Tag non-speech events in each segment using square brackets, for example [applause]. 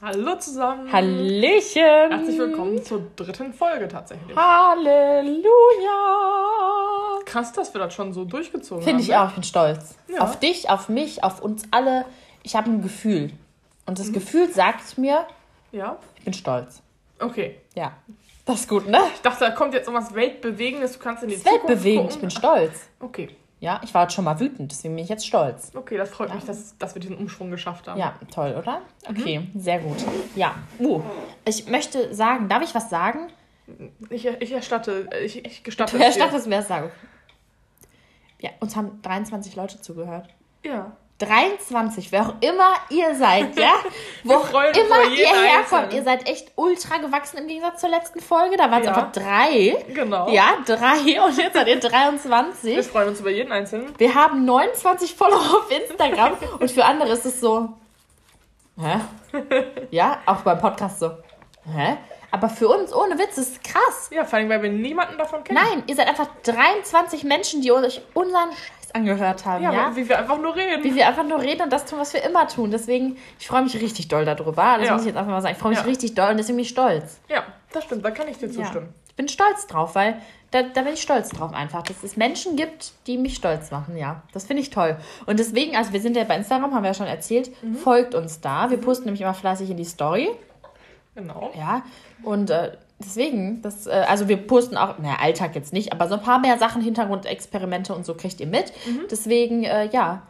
Hallo zusammen. Hallöchen. Herzlich willkommen zur dritten Folge tatsächlich. Halleluja. Krass, dass wir das schon so durchgezogen Finde haben. ich auch, ich bin stolz. Ja. Auf dich, auf mich, auf uns alle. Ich habe ein Gefühl. Und Mhm. das Gefühl sagt mir, Ja? ich bin stolz. Okay. Ja. Das ist gut, ne? Ich dachte, da kommt jetzt irgendwas Weltbewegendes. Du kannst in die Das Zukunft Weltbewegend, ich gucken. bin stolz. Okay. Ja, ich war schon mal wütend, deswegen bin ich jetzt stolz. Okay, das freut mich, dass, dass wir diesen Umschwung geschafft haben. Ja, toll, oder? Mhm. Okay, sehr gut. Ja. Uh, ich möchte sagen, darf ich was sagen? Ich, ich erstatte, ich, ich gestatte Herr es. Stadt ist mehr sagen. Ja, uns haben 23 Leute zugehört. Ja. 23, wer auch immer ihr seid, ja? [laughs] Wo auch immer ihr herkommt. Einzelnen. Ihr seid echt ultra gewachsen im Gegensatz zur letzten Folge. Da waren es Ja. einfach drei. Genau. Ja, drei. [laughs] Und jetzt seid ihr Wir 23. freuen uns über jeden Einzelnen. Wir haben 29 Follower auf Instagram. Und für andere ist es so. Hä? [laughs] Ja, auch beim Podcast so. Hä? Aber für uns, ohne Witz, ist es krass. Ja, vor allem, weil wir niemanden davon kennen. Nein, ihr seid einfach 23 Menschen, die euch unseren Scheiß angehört haben, Ja, ja? wie wir einfach nur reden. wie wir einfach nur reden und das tun, was wir immer tun. Deswegen, ich freue mich richtig doll darüber. Das Ja. muss ich jetzt einfach mal sagen. Ich freue mich Ja. richtig doll und deswegen bin ich stolz. Ja, das stimmt, da kann ich dir zustimmen. Ich bin stolz drauf, weil da, da bin ich stolz drauf einfach, dass es Menschen gibt, die mich stolz machen, ja. Das finde ich toll. Und deswegen, also wir sind ja bei Instagram, haben wir ja schon erzählt, Mhm. folgt uns da. Wir posten nämlich immer fleißig in die Story, Genau. ja. Und äh, deswegen, das, äh, also wir posten auch, naja, Alltag jetzt nicht, aber so ein paar mehr Sachen, Hintergrundexperimente und so kriegt ihr mit. Mhm. Deswegen, äh, ja.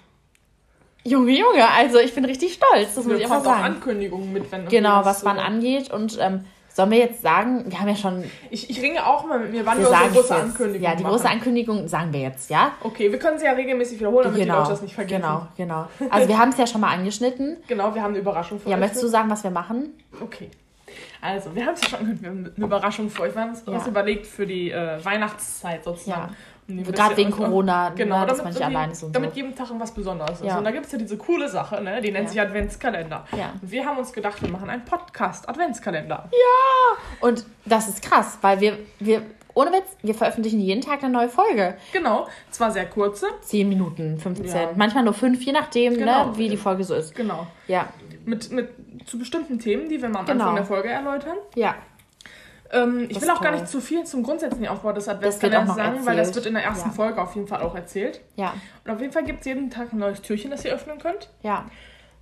Junge, Junge, also ich bin richtig stolz, das muss Wir ich einfach bekommen auch sagen. Ankündigungen mit, wenn Genau, was wann so- angeht. Und ähm, sollen wir jetzt sagen, wir haben ja schon, Ich, ich ringe auch mal mit mir, wann wir wir unsere sagen große. Ankündigung Ja, die machen. große Ankündigung sagen wir jetzt, ja? Okay, wir können sie ja regelmäßig wiederholen, damit die Leute das nicht vergessen. Genau, genau. Also wir [laughs] haben es ja schon mal angeschnitten. Genau, wir haben eine Überraschung für Ja, euch. möchtest du sagen, was wir machen? Okay. Also, wir haben es ja schon wir haben eine Überraschung für euch. Wir haben uns Ja. uns überlegt für die äh, Weihnachtszeit sozusagen. Ja. Gerade wegen Corona, Genau, ne, dass damit, man nicht irgendwie- allein ist und damit so. jeden Tag was Besonderes ist. Ja. Und da gibt es ja diese coole Sache, ne? die nennt Ja. sich Adventskalender. Ja. Und wir haben uns gedacht, wir machen einen Podcast-Adventskalender. Und das ist krass, weil wir, wir, ohne Witz, wir veröffentlichen jeden Tag eine neue Folge. Genau, zwar sehr kurze. 10 Minuten, 15, Ja. manchmal nur 5, je nachdem, Genau. ne, wie die Folge so ist. Genau. Ja, Mit, mit zu bestimmten Themen, die wir mal am Genau. Anfang der Folge erläutern. ja. Ähm, ich will auch gar toll. nicht zu viel zum grundsätzlichen Aufbau des Adventskalenders sagen, weil das erzählt. wird in der ersten Ja. Folge auf jeden Fall auch erzählt. Ja, Und auf jeden Fall gibt es jeden Tag ein neues Türchen, das ihr öffnen könnt. ja,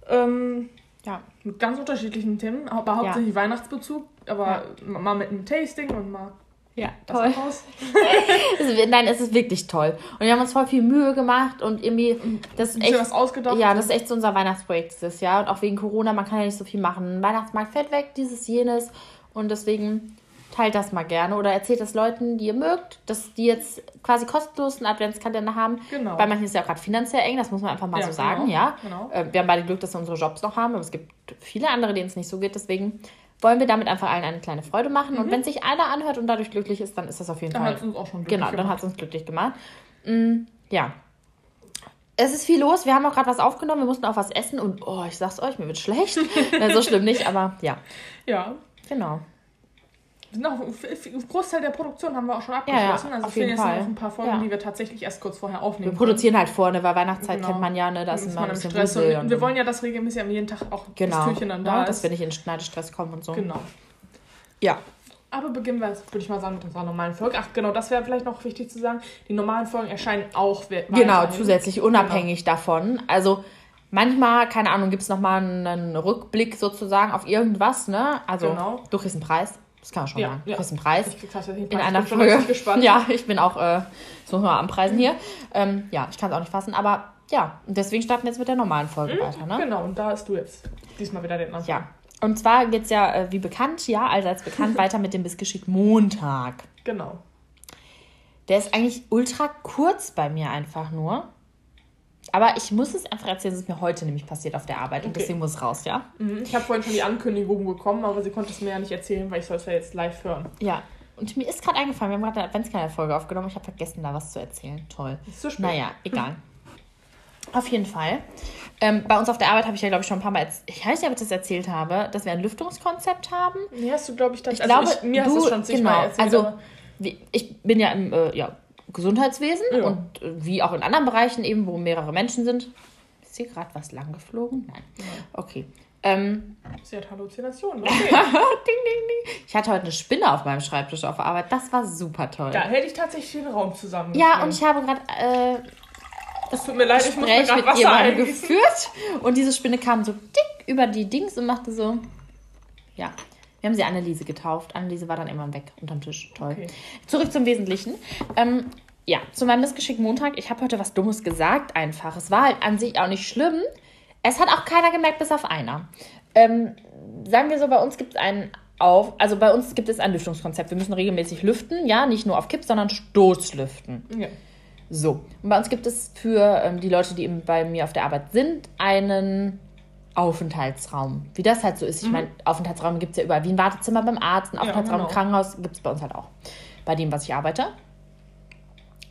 Ähm, ja. mit ganz unterschiedlichen Themen, aber hauptsächlich Weihnachtsbezug, aber mal mit einem Tasting und mal Ja, das toll. [laughs] Es ist- Nein, es ist wirklich toll. Und wir haben uns voll viel Mühe gemacht und irgendwie, das ist echt was ausgedacht. Ja, das ist echt so unser Weihnachtsprojekt dieses Jahr. Und auch wegen Corona, man kann ja nicht so viel machen. Weihnachtsmarkt fällt weg, dieses, jenes. Und deswegen teilt das mal gerne oder erzählt das Leuten, die ihr mögt, dass die jetzt quasi kostenlos einen Adventskalender haben. Genau. Bei manchen ist ja auch gerade finanziell eng, das muss man einfach mal Ja, so sagen, genau, ja. genau. Äh, Wir haben beide Glück, dass wir unsere Jobs noch haben, aber es gibt viele andere, denen es nicht so geht. Deswegen wollen wir damit einfach allen eine kleine Freude machen. Und wenn sich einer anhört und dadurch glücklich ist, dann ist das auf jeden Dann Fall hat es uns auch schon glücklich Genau, dann hat es uns glücklich gemacht. Mm, ja. Es ist viel los. Wir haben auch gerade was aufgenommen. Wir mussten auch was essen. Und oh, ich sag's euch, mir wird schlecht. Na, [laughs] so schlimm nicht, aber ja. Ja. Genau. Wir sind auch, ein Großteil der Produktion haben wir auch schon abgeschlossen. ja, also auf fehlen jetzt Fall. noch ein paar Folgen, Ja. die wir tatsächlich erst kurz vorher Wir aufnehmen. produzieren halt vorne, weil Weihnachtszeit Genau. kennt man ja, ne? Da ist immer ein bisschen Stress. Und und wir wollen ja, dass regelmäßig am jeden Tag auch Genau. das Türchen dann da ja, ist. dass wir nicht in Schneidestress kommen und so. Genau. Ja. Aber beginnen wir, würde ich mal sagen, mit unserer normalen Folge. Ach, genau, das wäre vielleicht noch wichtig zu sagen. Die normalen Folgen erscheinen auch Genau, zusätzlich unabhängig davon. Also manchmal, keine Ahnung, gibt es nochmal einen Rückblick sozusagen auf irgendwas, ne? Also Genau. du kriegst einen Preis. Das kann man schon Ja, sagen. Ja. kriegst einen Preis. Ich krieg tatsächlich einen in Preis. einer Ich bin Folge. gespannt. Ja, ich bin auch, äh, das muss man mal anpreisen hier. Ähm, ja, ich kann es auch nicht fassen, aber ja, deswegen starten wir jetzt mit der normalen Folge weiter, ne? Genau, und da hast du jetzt diesmal wieder den Anfang. Ja. Und zwar geht es ja, äh, wie bekannt, ja, allseits bekannt, [laughs] weiter mit dem Missgeschick Montag. Genau. Der ist eigentlich ultra kurz bei mir einfach nur. Aber ich muss es einfach erzählen, es ist mir heute nämlich passiert auf der Arbeit und Okay. deswegen muss es raus, ja? Mhm. Ich habe vorhin schon die Ankündigung bekommen, aber sie konnte es mir ja nicht erzählen, weil ich soll es ja jetzt live hören. Ja. Und mir ist gerade eingefallen, wir haben gerade eine Adventskalender-Folge aufgenommen. Ich habe vergessen, da was zu erzählen. Toll. Ist zu spät. Naja, egal. Auf jeden Fall. Ähm, bei uns auf der Arbeit habe ich ja, glaube ich, schon ein paar Mal, ich weiß nicht, ob ich das erzählt habe, dass wir ein Lüftungskonzept haben. Nee, hast du, glaube ich, das Ich glaube, ich, mir du, hast du es schon zigmal genau, erzählt. also ich bin ja im äh, ja, Gesundheitswesen Ja. und äh, wie auch in anderen Bereichen eben, wo mehrere Menschen sind. Ist hier gerade was lang geflogen? Nein. Okay. Ähm, Sie hat Halluzinationen. [laughs] Okay. ding, ding, ding. Ich hatte heute eine Spinne auf meinem Schreibtisch auf der Arbeit. Das war super toll. da hätte ich tatsächlich den Raum zusammen. Ja, und ich habe gerade äh, Es tut mir leid, ich muss mir Gespräch mit Wasser jemandem eingießen. geführt und diese Spinne kam so dick über die Dings und machte so. Ja, wir haben sie Anneliese getauft. Anneliese war dann irgendwann weg unterm Tisch. Toll. Okay. Zurück zum Wesentlichen. Ähm, ja, zu meinem Missgeschick Montag. Ich habe heute was Dummes gesagt einfach. Es war halt an sich auch nicht schlimm. Es hat auch keiner gemerkt, bis auf einer. Ähm, sagen wir so, bei uns gibt es einen auf, also bei uns gibt es ein Lüftungskonzept. Wir müssen regelmäßig lüften, ja, nicht nur auf Kipp, sondern Stoßlüften. Ja. So, und bei uns gibt es für ähm, die Leute, die eben bei mir auf der Arbeit sind, einen Aufenthaltsraum. Wie das halt so ist. Ich meine, Aufenthaltsraum gibt es ja überall. Wie ein Wartezimmer beim Arzt, ein Aufenthaltsraum genau. im Krankenhaus gibt es bei uns halt auch. Bei dem, was ich arbeite.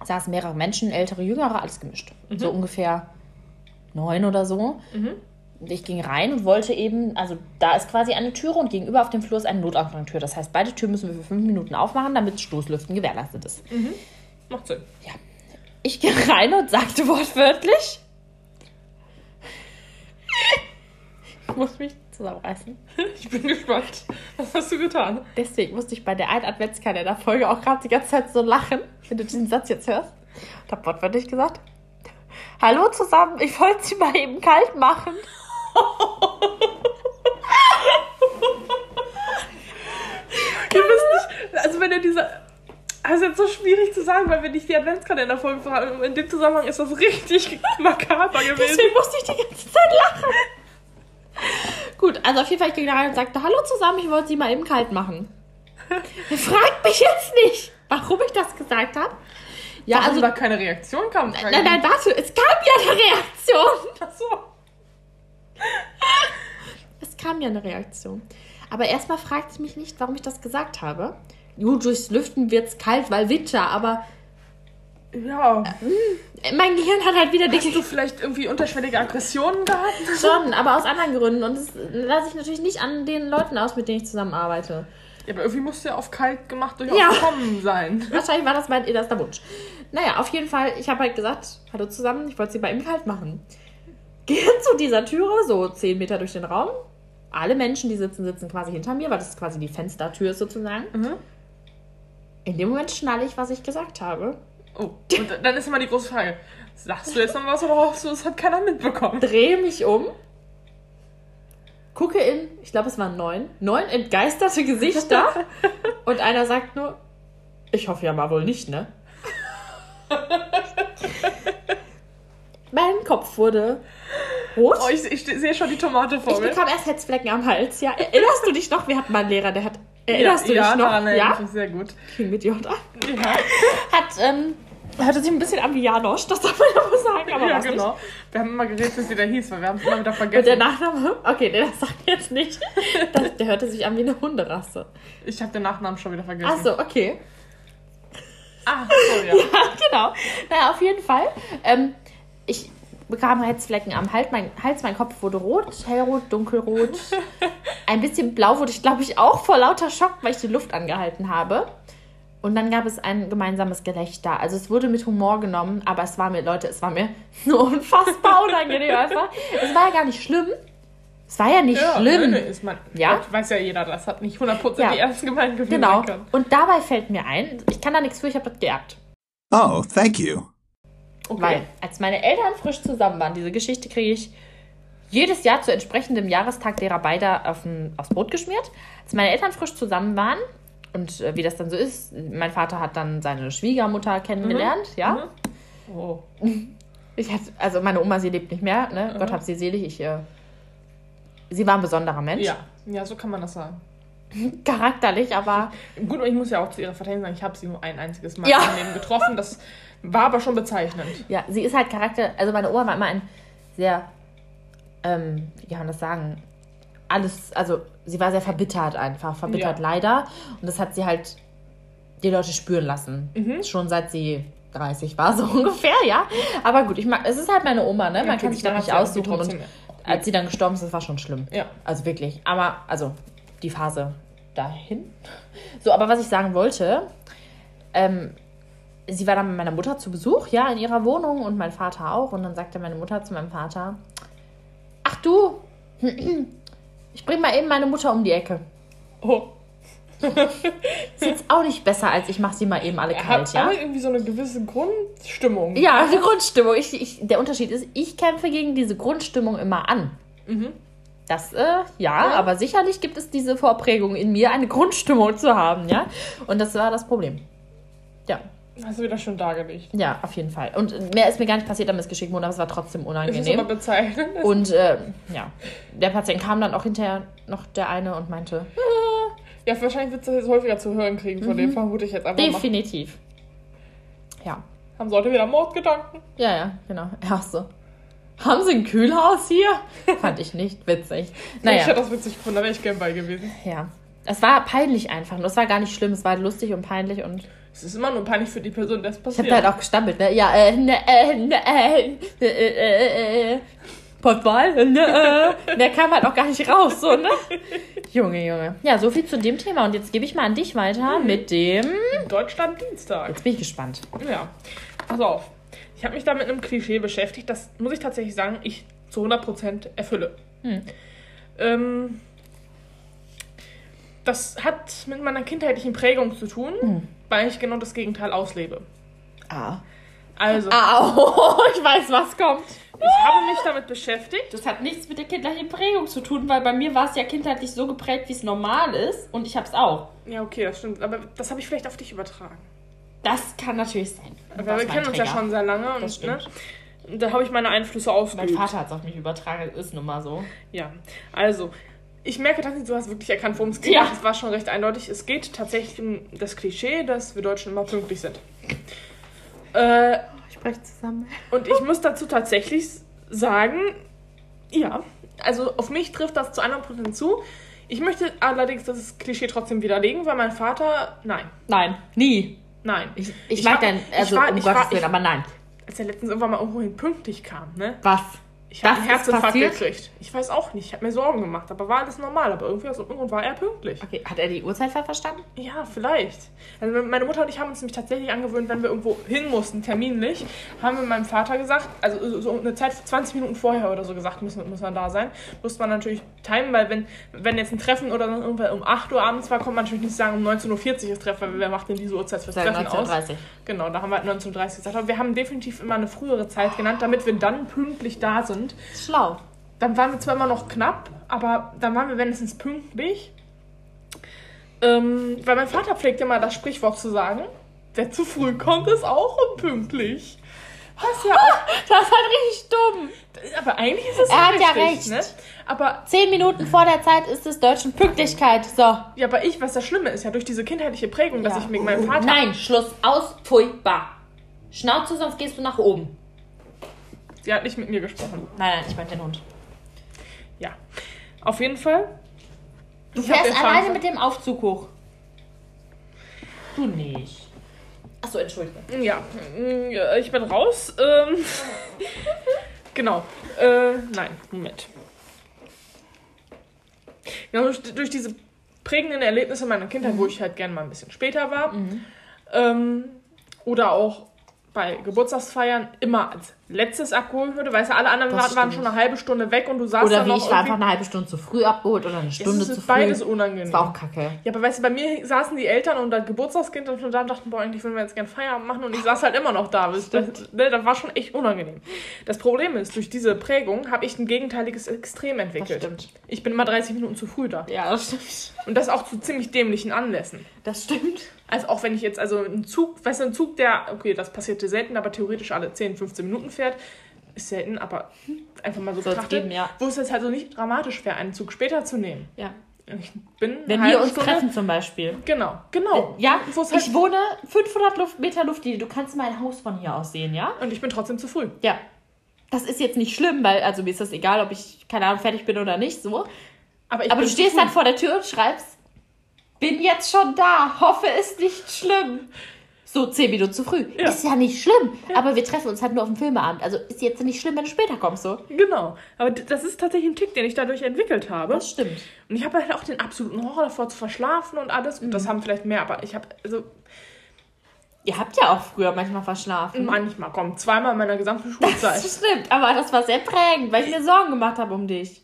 Saßen mehrere Menschen, ältere, jüngere, alles gemischt. So ungefähr neun oder so. Ich ging rein und wollte eben, also da ist quasi eine Türe und gegenüber auf dem Flur ist eine Notausgangstür. Das heißt, beide Türen müssen wir für fünf Minuten aufmachen, damit Stoßlüften gewährleistet ist. Macht Sinn. Ich gehe rein und sagte wortwörtlich. Muss mich zusammenreißen. [laughs] Ich bin gespannt. Was hast du getan? Deswegen musste ich bei der einen Adventskalender-Folge auch gerade die ganze Zeit so lachen, wenn du diesen Satz jetzt hörst. Und hab wortwörtlich gesagt: Hallo zusammen, ich wollte sie mal eben kalt machen. [laughs] Ihr wisst nicht, also wenn ihr diese. Das ist jetzt so schwierig zu sagen, weil wir nicht die Adventskalender-Folge fragen. In dem Zusammenhang ist das richtig [laughs] makaber gewesen. Deswegen musste ich die ganze Zeit lachen. Gut, also auf jeden Fall, ich ging da rein und sagte: Hallo zusammen, ich wollte sie mal eben kalt machen. [laughs] Fragt mich jetzt nicht, warum ich das gesagt habe. Ja, Also also. da keine Reaktion kam. Nein, nein, warte, es kam ja eine Reaktion. [laughs] Ach so. [laughs] Es kam ja eine Reaktion. Aber erstmal fragt sie mich nicht, warum ich das gesagt habe. Gut, durchs Lüften wird's kalt, weil Winter, aber Ja. mein Gehirn hat halt wieder Hast Dinge du vielleicht irgendwie unterschwellige Aggressionen gehabt? [laughs] schon, aber aus anderen Gründen. Und das lasse ich natürlich nicht an den Leuten aus, mit denen ich zusammenarbeite. Ja, aber irgendwie musst du ja auf kalt gemacht durchaus Ja. gekommen sein. [laughs] Wahrscheinlich war das mein innerster Wunsch. Naja, auf jeden Fall, ich habe halt gesagt, hallo zusammen, ich wollte sie bei ihm kalt machen. Gehe zu dieser Türe, so 10 Meter durch den Raum. Alle Menschen, die sitzen, sitzen quasi hinter mir, weil das quasi die Fenstertür ist sozusagen. Mhm. In dem Moment schnalle ich, was ich gesagt habe. Oh, und dann ist immer die große Frage. Sagst du jetzt noch was oder hoffst du, es hat keiner mitbekommen? Drehe mich um, gucke in, ich glaube, es waren neun, neun entgeisterte Gesichter. [laughs] und einer sagt nur, ich hoffe ja mal wohl nicht, ne? mein Kopf wurde rot. Oh, ich, ich sehe schon die Tomate vor Ich mir. bekam erst Hetzflecken am Hals, ja. Erinnerst du dich noch? Wir hatten mal einen Lehrer, der hat. Erinnerst du ja, dich noch? daran ja? ich sehr gut. King mit J. Hat, Ja, ähm, hörte sich ein bisschen an wie Janosch, das darf man ja wohl sagen, aber ja genau. Wir haben immer geredet, wie der hieß, weil wir haben es immer wieder Und vergessen. der Nachname? Okay, der das sagt jetzt nicht. Das, der hörte sich an wie eine Hunderasse. ich habe den Nachnamen schon wieder vergessen. Achso, okay. Ah, so, [laughs] ja. genau. Naja, auf jeden Fall. Ähm, ich bekam Hetzflecken am Hals mein, Hals, mein Kopf wurde rot, hellrot, dunkelrot. [laughs] Ein bisschen blau wurde ich, glaube ich, auch vor lauter Schock, weil ich die Luft angehalten habe. Und dann gab es ein gemeinsames Gelächter. Also es wurde mit Humor genommen, aber es war mir, Leute, es war mir [laughs] so unfassbar unangenehm einfach. Es war ja gar nicht schlimm. Es war ja nicht ja schlimm. Ist man, Ja? Das weiß ja jeder, das hat nicht 100% Ja. die ersten Gemeingefühle Genau. können. Und dabei fällt mir ein, ich kann da nichts für, ich habe das geerbt. Oh, thank you. Okay. Weil, als meine Eltern frisch zusammen waren, diese Geschichte kriege ich jedes Jahr zu entsprechendem Jahrestag derer beide auf ein, aufs Brot geschmiert. Als meine Eltern frisch zusammen waren, und äh, wie das dann so ist, mein Vater hat dann seine Schwiegermutter kennengelernt, ja. Oh. [laughs] Ich hatte, also meine Oma, sie lebt nicht mehr, ne? Gott hab sie selig. Ich, äh, sie war ein besonderer Mensch. Ja. ja, so kann man das sagen. [laughs] Charakterlich, aber [laughs] Gut, und ich muss ja auch zu ihrer Verteidigung sagen, ich habe sie nur ein einziges Mal Ja. im Leben getroffen. Das war aber schon bezeichnend. Ja, sie ist halt Charakter. Also meine Oma war immer ein sehr, ähm, wie kann man das sagen? Alles, also sie war sehr verbittert einfach, verbittert Ja. leider. Und das hat sie halt die Leute spüren lassen. Mhm. Schon seit sie 30 war, [laughs] so ungefähr, ja. Aber gut, ich mag, es ist halt meine Oma, ne? Man kann sich da nicht aussuchen. Und als sie dann gestorben ist, das war schon schlimm. Ja. Also wirklich. Aber, also, die Phase dahin. [laughs] So, aber was ich sagen wollte, ähm, sie war dann mit meiner Mutter zu Besuch, ja, in ihrer Wohnung und mein Vater auch. Und dann sagte meine Mutter zu meinem Vater, ach du, [clears throat] ich bring mal eben meine Mutter um die Ecke. Oh. [laughs] Ist jetzt auch nicht besser, als ich mach sie mal eben alle kalt, hat ja? aber irgendwie so eine gewisse Grundstimmung. Ja, die Grundstimmung. Ich, ich, der Unterschied ist, ich kämpfe gegen diese Grundstimmung immer an. Mhm. Das, äh, ja, aber sicherlich gibt es diese Vorprägung in mir, eine Grundstimmung zu haben, ja? Und das war das Problem. Hast du wieder schon dargelegt. ja, auf jeden Fall. Und mehr ist mir gar nicht passiert am Missgeschick, aber es war trotzdem Es ist unangenehm. aber bezeichnend. Und, äh, ja, der Patient kam dann auch hinterher noch der eine und meinte, [laughs] Ja, wahrscheinlich wird es jetzt häufiger zu hören kriegen, von Mhm. dem vermute ich jetzt einfach mal. definitiv. Ja, Haben Leute wieder Mordgedanken? ja, ja, genau. So. Haben Sie ein Kühlhaus hier? [laughs] Fand ich nicht witzig. Ich Naja. hätte das witzig gefunden, da wäre ich gern bei gewesen. Ja. Es war peinlich einfach. Es war gar nicht schlimm. Es war lustig und peinlich und Es ist immer nur peinlich für die Person, das ich passiert. habe halt auch gestammelt, ne? Ja, äh, ne, äh, ne, äh, äh, äh, äh, Portwahl, ne, äh. Der kam halt auch gar nicht raus, so, ne? Junge, Junge. Ja, so viel zu dem Thema. Und jetzt gebe ich mal an dich weiter mit dem. Deutschland Dienstag. Jetzt bin ich gespannt. Ja, pass auf. Ich habe mich da mit einem Klischee beschäftigt, das muss ich tatsächlich sagen, ich zu 100% erfülle. Hm. Ähm, das hat mit meiner kindheitlichen Prägung zu tun, Hm. Weil ich genau das Gegenteil auslebe. Ah. Also, Au, [laughs] ich weiß, was kommt. ich habe mich damit beschäftigt. Das hat nichts mit der kindheitlichen Prägung zu tun, weil bei mir war es ja kindheitlich so geprägt, wie es normal ist. Und ich habe es auch. Ja, okay, das stimmt. Aber das habe ich vielleicht auf dich übertragen. Das kann natürlich sein. Weil wir mein kennen uns ja schon sehr lange. Und, Das stimmt. Ne, und da habe ich meine Einflüsse Mein ausgeübt. Vater hat es auf mich übertragen, ist nun mal so. Ja, also, ich merke tatsächlich, du hast wirklich erkannt, worum es geht. Ja. Das war schon recht eindeutig. Es geht tatsächlich um das Klischee, dass wir Deutschen immer pünktlich sind. Äh, Ich spreche zusammen. und ich muss dazu tatsächlich sagen, ja, also auf mich trifft das zu 100% zu. Ich möchte allerdings das Klischee trotzdem widerlegen, weil mein Vater, nein, Nein, nie. nein. Ich, ich, Ich mag dein, ich also war- um ich Gottes Willen, ich- aber nein. Als er letztens irgendwann mal irgendwohin pünktlich kam, ne? Was? Ich habe einen Herzinfarkt gekriegt. Ich weiß auch nicht, ich habe mir Sorgen gemacht, aber war alles normal. Aber irgendwie aus irgendeinem Grund war er pünktlich. Okay, hat er die Uhrzeit verstanden? Ja, vielleicht. Also meine Mutter und ich haben uns nämlich tatsächlich angewöhnt, wenn wir irgendwo hin mussten, terminlich, haben wir meinem Vater gesagt, also so eine Zeit 20 Minuten vorher oder so gesagt, müssen, müssen wir da sein. Musste man natürlich timen, weil wenn, wenn jetzt ein Treffen oder dann irgendwann um 8 Uhr abends war, konnte man natürlich nicht sagen, um 19.40 Uhr ist Treffen, weil wer macht denn diese Uhrzeit fürs Treffen aus? 1930. Genau, da haben wir halt 19.30 gesagt. Aber wir haben definitiv immer eine frühere Zeit genannt, damit wir dann pünktlich da sind. Schlau. Dann waren wir zwar immer noch knapp, aber dann waren wir wenigstens pünktlich. Ähm, weil mein Vater pflegte immer das Sprichwort zu sagen, wer zu früh kommt, ist auch unpünktlich. Was ja auch, [laughs] Das ist halt richtig dumm. aber eigentlich ist es Er hat ja richtig, recht. Ne? Aber, Zehn Minuten vor der Zeit ist es deutschen Pünktlichkeit. So. ja, aber ich, was das Schlimme ist, ja durch diese kindheitliche Prägung, dass ich mit meinem Vater... Nein, Schluss aus. Pfui-Bah. Schnauze, sonst gehst du nach oben. Sie hat nicht mit mir gesprochen. Nein, nein, ich meine den Hund. Ja. Auf jeden Fall. Du fährst alleine mit dem Aufzug hoch. Du nicht. Achso, entschuldige. Ja, ich bin raus. Ähm, [laughs] genau. Äh, nein, Moment. Ja, durch, durch diese prägenden Erlebnisse meiner Kindheit, wo ich halt gerne mal ein bisschen später war, ähm, oder auch bei Geburtstagsfeiern immer als letztes abgeholt wurde. Weißt du, alle anderen Das waren, stimmt. schon eine halbe Stunde weg und du saßt Oder dann wie noch ich war einfach eine halbe Stunde zu früh abgeholt oder eine Stunde zu früh. beides unangenehm. Das war auch kacke. Ja, aber weißt du, bei mir saßen die Eltern und das Geburtstagskind und dann dachten, boah, eigentlich würden wir jetzt gerne Feierabend machen und ich saß halt immer noch da. Das, das, ne, das war schon echt unangenehm. Das Problem ist, durch diese Prägung habe ich ein gegenteiliges Extrem Das entwickelt. stimmt. Ich bin immer 30 Minuten zu früh da. Ja, das stimmt. Und das auch zu ziemlich dämlichen Anlässen. Das stimmt. Also auch wenn ich jetzt, also ein Zug, weißt du, ein Zug, der, okay, das passierte selten, aber theoretisch alle 10, 15 Minuten fährt, ist selten, aber einfach mal so betrachtet, geben, ja. wo es jetzt halt so nicht dramatisch wäre, einen Zug später zu nehmen. Ja. Ich bin Wenn wir uns Stunde- treffen zum Beispiel. Genau, genau. Ja, halt, ich wohne 500 Luft, Meter Luftlinie. Du kannst mein Haus von hier aus sehen, ja? und ich bin trotzdem zu früh. Ja. Das ist jetzt nicht schlimm, weil, also mir ist das egal, ob ich, keine Ahnung, fertig bin oder nicht, so. Aber, Aber du stehst dann vor der Tür und schreibst, bin jetzt schon da, hoffe ist nicht schlimm. So zehn Minuten zu früh. Ja. Ist ja nicht schlimm. Aber wir treffen uns halt nur auf dem Filmeabend. Also ist jetzt nicht schlimm, wenn du später kommst, so. Genau. Aber das ist tatsächlich ein Tick, den ich dadurch entwickelt habe. Das stimmt. Und ich habe halt auch den absoluten Horror davor zu verschlafen und alles. Mhm. Das haben vielleicht mehr, aber ich habe, also Ihr habt ja auch früher manchmal verschlafen. manchmal, komm, zweimal in meiner gesamten Schulzeit. Das stimmt, aber das war sehr prägend, weil ich mir Sorgen gemacht habe um dich.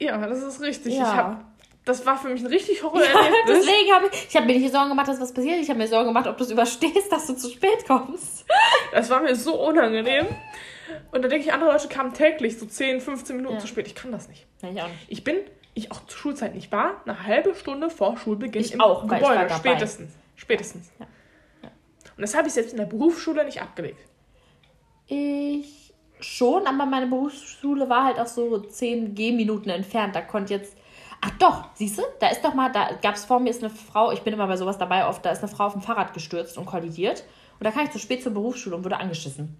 ja, das ist richtig. Ja. Ich hab, das war für mich ein richtig [laughs] Horrorerlebnis. Deswegen habe ich, ich habe mir nicht Sorgen gemacht, dass was passiert. Ich habe mir Sorgen gemacht, ob du es überstehst, dass du zu spät kommst. Das war mir so unangenehm. Und da denke ich, andere Leute kamen täglich so 10, 15 Minuten Ja. zu spät. Ich kann das nicht. Nein, ich auch nicht. Ich bin, ich auch zur Schulzeit nicht war, eine halbe Stunde vor Schulbeginn Ich im auch, Gebäude. Spätestens. Spätestens. Ja. Und das habe ich selbst in der Berufsschule nicht abgelegt. Ich schon, aber meine Berufsschule war halt auch so 10 Gehminuten entfernt. Da konnte jetzt. Ach doch, siehst du, da ist doch mal, da gab es vor mir ist eine Frau, ich bin immer bei sowas dabei oft, da ist eine Frau auf dem Fahrrad gestürzt und kollidiert. Und da kam ich zu spät zur Berufsschule und wurde angeschissen.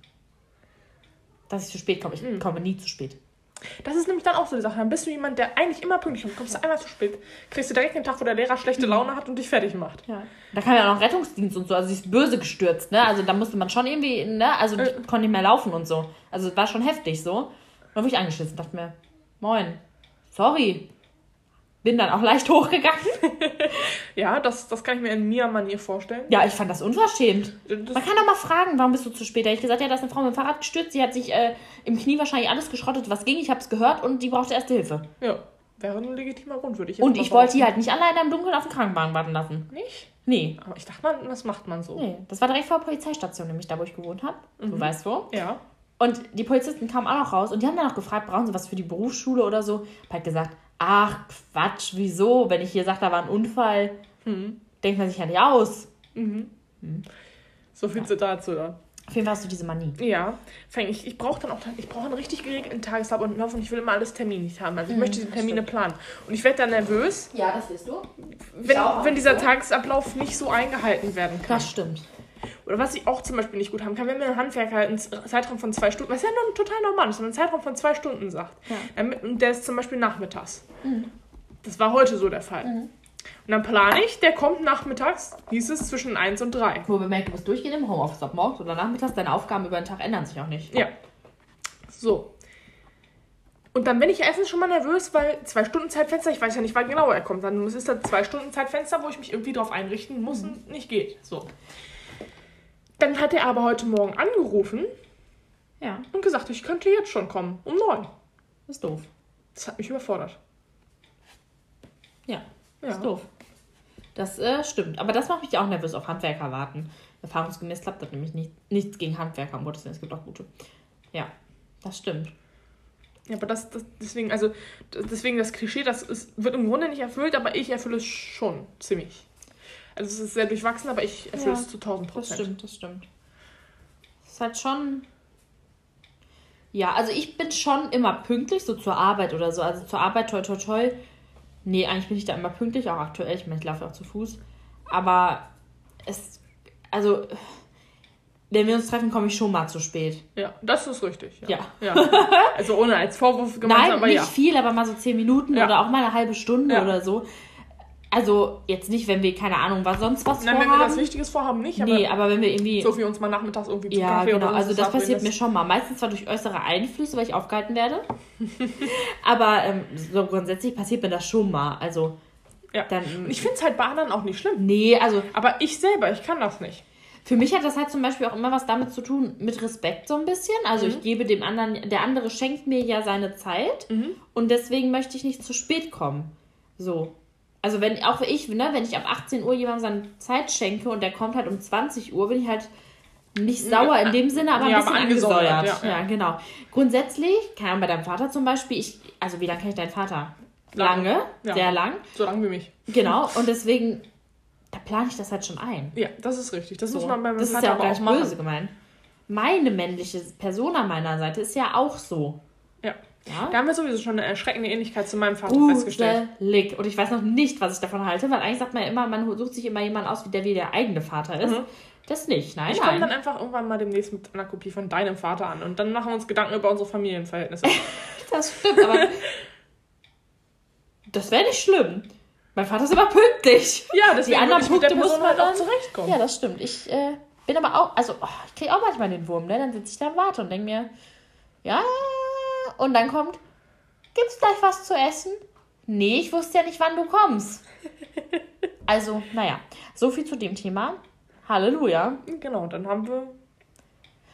Dass ich zu spät komme. Ich Hm. komme nie zu spät. Das ist nämlich dann auch so die Sache. Dann bist du jemand, der eigentlich immer pünktlich kommt. Kommst du einmal zu spät, kriegst du direkt den Tag, wo der Lehrer schlechte Laune hat und dich fertig macht. Ja. Da kam ja auch noch Rettungsdienst und so. Also sie ist böse gestürzt, ne? Also da musste man schon irgendwie, ne? Also Äh. konnte nicht mehr laufen und so. Also es war schon heftig so. Und dann wurde ich angeschissen, dachte mir, moin, sorry. Bin dann auch leicht [laughs] hochgegangen. [laughs] Ja, das, das kann ich mir in Mia-Manier vorstellen. Ja, ich fand das unverschämt. Das, Man kann doch mal fragen, warum bist du zu spät? Da hab ich gesagt, ja, da ist eine Frau mit dem Fahrrad gestürzt. Sie hat sich äh, im Knie wahrscheinlich alles geschrottet, was ging. Ich habe es gehört und die brauchte erste Hilfe. ja, wäre ein legitimer Grund, würde ich jetzt Und ich wollte die halt nicht alleine im Dunkeln auf dem Krankenwagen warten lassen. Nicht? Nee. Aber ich dachte mal, das macht man so. Nee, das war direkt vor der Polizeistation, nämlich da, wo ich gewohnt habe. Du weißt wo. Ja. Und die Polizisten kamen auch noch raus und die haben dann noch gefragt, brauchen sie was für die Berufsschule oder so? Ich halt gesagt, ach Quatsch, wieso? Wenn ich hier sage, da war ein Unfall, denkt man sich ja nicht aus. So viel zu dazu dann. Auf jeden Fall hast du diese Manie. Ja, ich, ich brauche dann auch ich brauche einen richtig geregelten Tagesablauf und ich will immer alles terminlich haben. Mhm, Also ich möchte die Termine planen. Und ich werde dann nervös, Ja, das wirst du. wenn, wenn dieser so. Tagesablauf nicht so eingehalten werden kann. Das stimmt. Oder was ich auch zum Beispiel nicht gut haben kann, wenn mir ein Handwerker einen Zeitraum von zwei Stunden, was ja nur total normal ist, wenn man einen Zeitraum von zwei Stunden sagt, Ja. und der ist zum Beispiel nachmittags. Das war heute so der Fall. Und dann plane ich, der kommt nachmittags, hieß es zwischen 1 und 3. Wo bemerkt, du musst durchgehen im Homeoffice, ob morgens oder nachmittags, deine Aufgaben über den Tag ändern sich auch nicht. Ja. So. Und dann bin ich erstens schon mal nervös, weil zwei Stunden Zeitfenster, ich weiß ja nicht, wann genau er kommt. Dann ist das zwei Stunden Zeitfenster, wo ich mich irgendwie drauf einrichten muss und nicht geht. So. Dann hat er aber heute Morgen angerufen Ja, und gesagt, ich könnte jetzt schon kommen, um neun. ist doof. Das hat mich überfordert. Ja, Ja. ist doof. Das äh, stimmt. Aber das macht mich auch nervös auf Handwerker warten. Erfahrungsgemäß klappt das nämlich nicht. Nichts gegen Handwerker, um Gottes Willen, es gibt auch gute. Ja, das stimmt. Ja, aber das, das deswegen, also deswegen das Klischee, das ist, wird im Grunde nicht erfüllt, aber ich erfülle es schon ziemlich. Also es ist sehr durchwachsen, aber ich erfülle Ja, es zu 1000% Das Prozent. stimmt, das stimmt. Es ist halt schon. Ja, also ich bin schon immer pünktlich, so zur Arbeit oder so. Also zur Arbeit, toi, toi, toi. Nee, eigentlich bin ich da immer pünktlich, auch aktuell. Ich meine, ich laufe auch zu Fuß. Aber es. Also. Wenn wir uns treffen, komme ich schon mal zu spät. Ja, das ist richtig. Ja. Ja. ja. Also ohne als Vorwurf gemeint, Nein, aber nicht ja. viel, aber mal so zehn Minuten Ja. oder auch mal eine halbe Stunde oder so. Also jetzt nicht, wenn wir, keine Ahnung, was sonst was Nein, wenn vorhaben. wir was Wichtiges vorhaben, nicht, aber nee, aber wenn wir irgendwie. so wie uns mal nachmittags irgendwie zu Ja, Kaffee genau. oder Also so das verabreden, passiert mir schon mal. Meistens zwar durch äußere Einflüsse, weil ich aufgehalten werde. [laughs] Aber ähm, so grundsätzlich passiert mir das schon mal. Also Ja. dann. Ich finde es halt bei anderen auch nicht schlimm. nee, also Aber ich selber, ich kann das nicht. für mich hat das halt zum Beispiel auch immer was damit zu tun, mit Respekt so ein bisschen. Also Mhm. ich gebe dem anderen, der andere schenkt mir ja seine Zeit Mhm. und deswegen möchte ich nicht zu spät kommen. So. Also wenn, auch ich, ne, wenn ich ab 18 Uhr jemandem seine Zeit schenke und der kommt halt um 20 Uhr, bin ich halt nicht sauer in dem Sinne, aber ein Ja, bisschen aber angesäuert, angesäuert. ja, Ja, genau. Grundsätzlich, keine Ahnung, bei deinem Vater zum Beispiel, ich, also wie lange kenne ich deinen Vater? Lange. Lange, Ja. sehr lang. So lange wie mich. Genau, [laughs] und deswegen, da plane ich das halt schon ein. Ja, das ist richtig. Das muss So. man bei meinem das ist Vater ja auch gar nicht machen. böse gemeint. Meine männliche Person an meiner Seite ist ja auch so. Ja. Ja? Da haben wir sowieso schon eine erschreckende Ähnlichkeit zu meinem Vater festgestellt. Gruselig. Und ich weiß noch nicht, was ich davon halte, weil eigentlich sagt man ja immer, man sucht sich immer jemanden aus, wie der wie der eigene Vater ist. Mhm. Das nicht, nein, Ich komme dann einfach irgendwann mal demnächst mit einer Kopie von deinem Vater an und dann machen wir uns Gedanken über unsere Familienverhältnisse. [laughs] Das stimmt, aber das wäre nicht schlimm. Mein Vater ist immer pünktlich. ja, deswegen Die anderen Punkte muss man halt auch zurechtkommen. Ja, das stimmt. Ich äh, bin aber auch, also oh, ich kriege auch manchmal den Wurm, ne? Dann sitze ich da und warte und denke mir, ja, und dann kommt, gibt's gleich was zu essen? Nee, ich wusste ja nicht, wann du kommst. [laughs] Also, naja, so viel zu dem Thema. Halleluja. Genau, dann haben wir.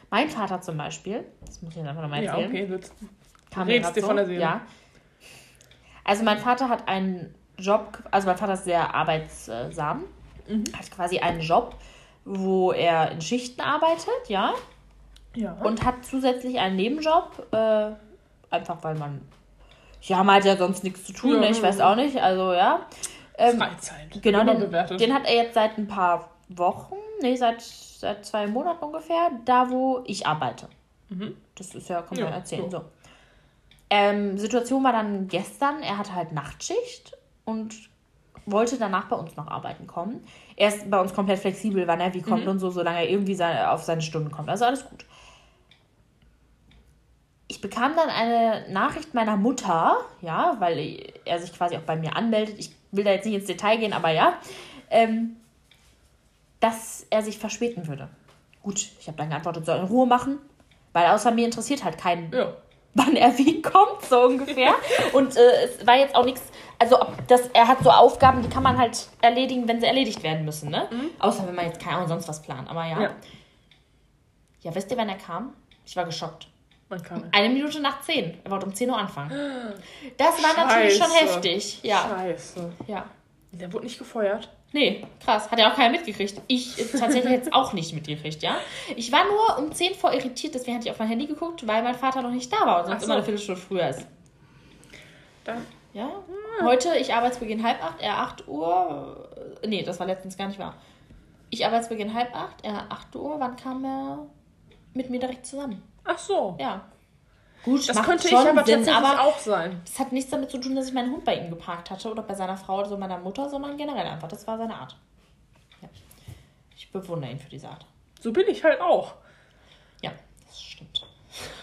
Mein Vater zum Beispiel, das muss ich jetzt einfach nochmal Ja, erzählen. okay, jetzt. Kam grad dir von der Seele. Ja. Also mein Vater hat einen Job, also mein Vater ist sehr arbeitsam, Mhm. hat quasi einen Job, wo er in Schichten arbeitet, ja, Ja. und hat zusätzlich einen Nebenjob, äh, einfach weil man, ja, man hat ja sonst nichts zu tun, Ja, ne? ich weiß auch nicht, also ja. Ähm, Freizeit. Genau, den, den hat er jetzt seit ein paar Wochen, nee, seit, seit zwei Monaten ungefähr, da wo ich arbeite. Das ist ja, kann man Mhm. Ja, erzählen. so. So. Ähm, Situation war dann gestern, er hatte halt Nachtschicht und wollte danach bei uns noch arbeiten kommen. Er ist bei uns komplett flexibel, wann er wie Mhm. kommt und so, solange er irgendwie seine, auf seine Stunden kommt. Also alles gut. Ich bekam dann eine Nachricht meiner Mutter, ja, weil er sich quasi auch bei mir anmeldet. Ich will da jetzt nicht ins Detail gehen, aber ja, ähm, dass er sich verspäten würde. Gut, ich habe dann geantwortet, soll in Ruhe machen, weil außer mir interessiert halt keinen, Ja. wann er [laughs] wie kommt, so ungefähr. Und äh, es war jetzt auch nichts, also ob das, er hat so Aufgaben, die kann man halt erledigen, wenn sie erledigt werden müssen, ne? Außer wenn man jetzt keine Ahnung sonst was plant, aber ja. Mhm. Ja. Ja, wisst ihr, wann er kam? Ich war geschockt. Eine Minute nach zehn. Er wollte um 10 Uhr anfangen. Das war natürlich schon Scheiße. heftig. Ja. Scheiße. ja. Der wurde nicht gefeuert. Nee, krass. Hat ja auch keiner mitgekriegt. Ich tatsächlich jetzt auch nicht mitgekriegt, ja. Ich war nur um 10 vor irritiert, deswegen hatte ich auf mein Handy geguckt, weil mein Vater noch nicht da war und sonst so. immer eine Viertelstunde früher ist. Da. Ja. Heute, ich Arbeitsbeginn halb acht, er 8 Uhr. äh, Nee, das war letztens gar nicht wahr. Ich Arbeitsbeginn halb acht, er 8 Uhr. Wann kam er mit mir direkt zusammen? Ach so. Ja. Gut, Das könnte ich aber Sinn, tatsächlich aber auch sein. das hat nichts damit zu tun, dass ich meinen Hund bei ihm geparkt hatte oder bei seiner Frau oder so meiner Mutter, sondern generell einfach. Das war seine Art. Ja. Ich bewundere ihn für diese Art. So bin ich halt auch. Ja, das stimmt.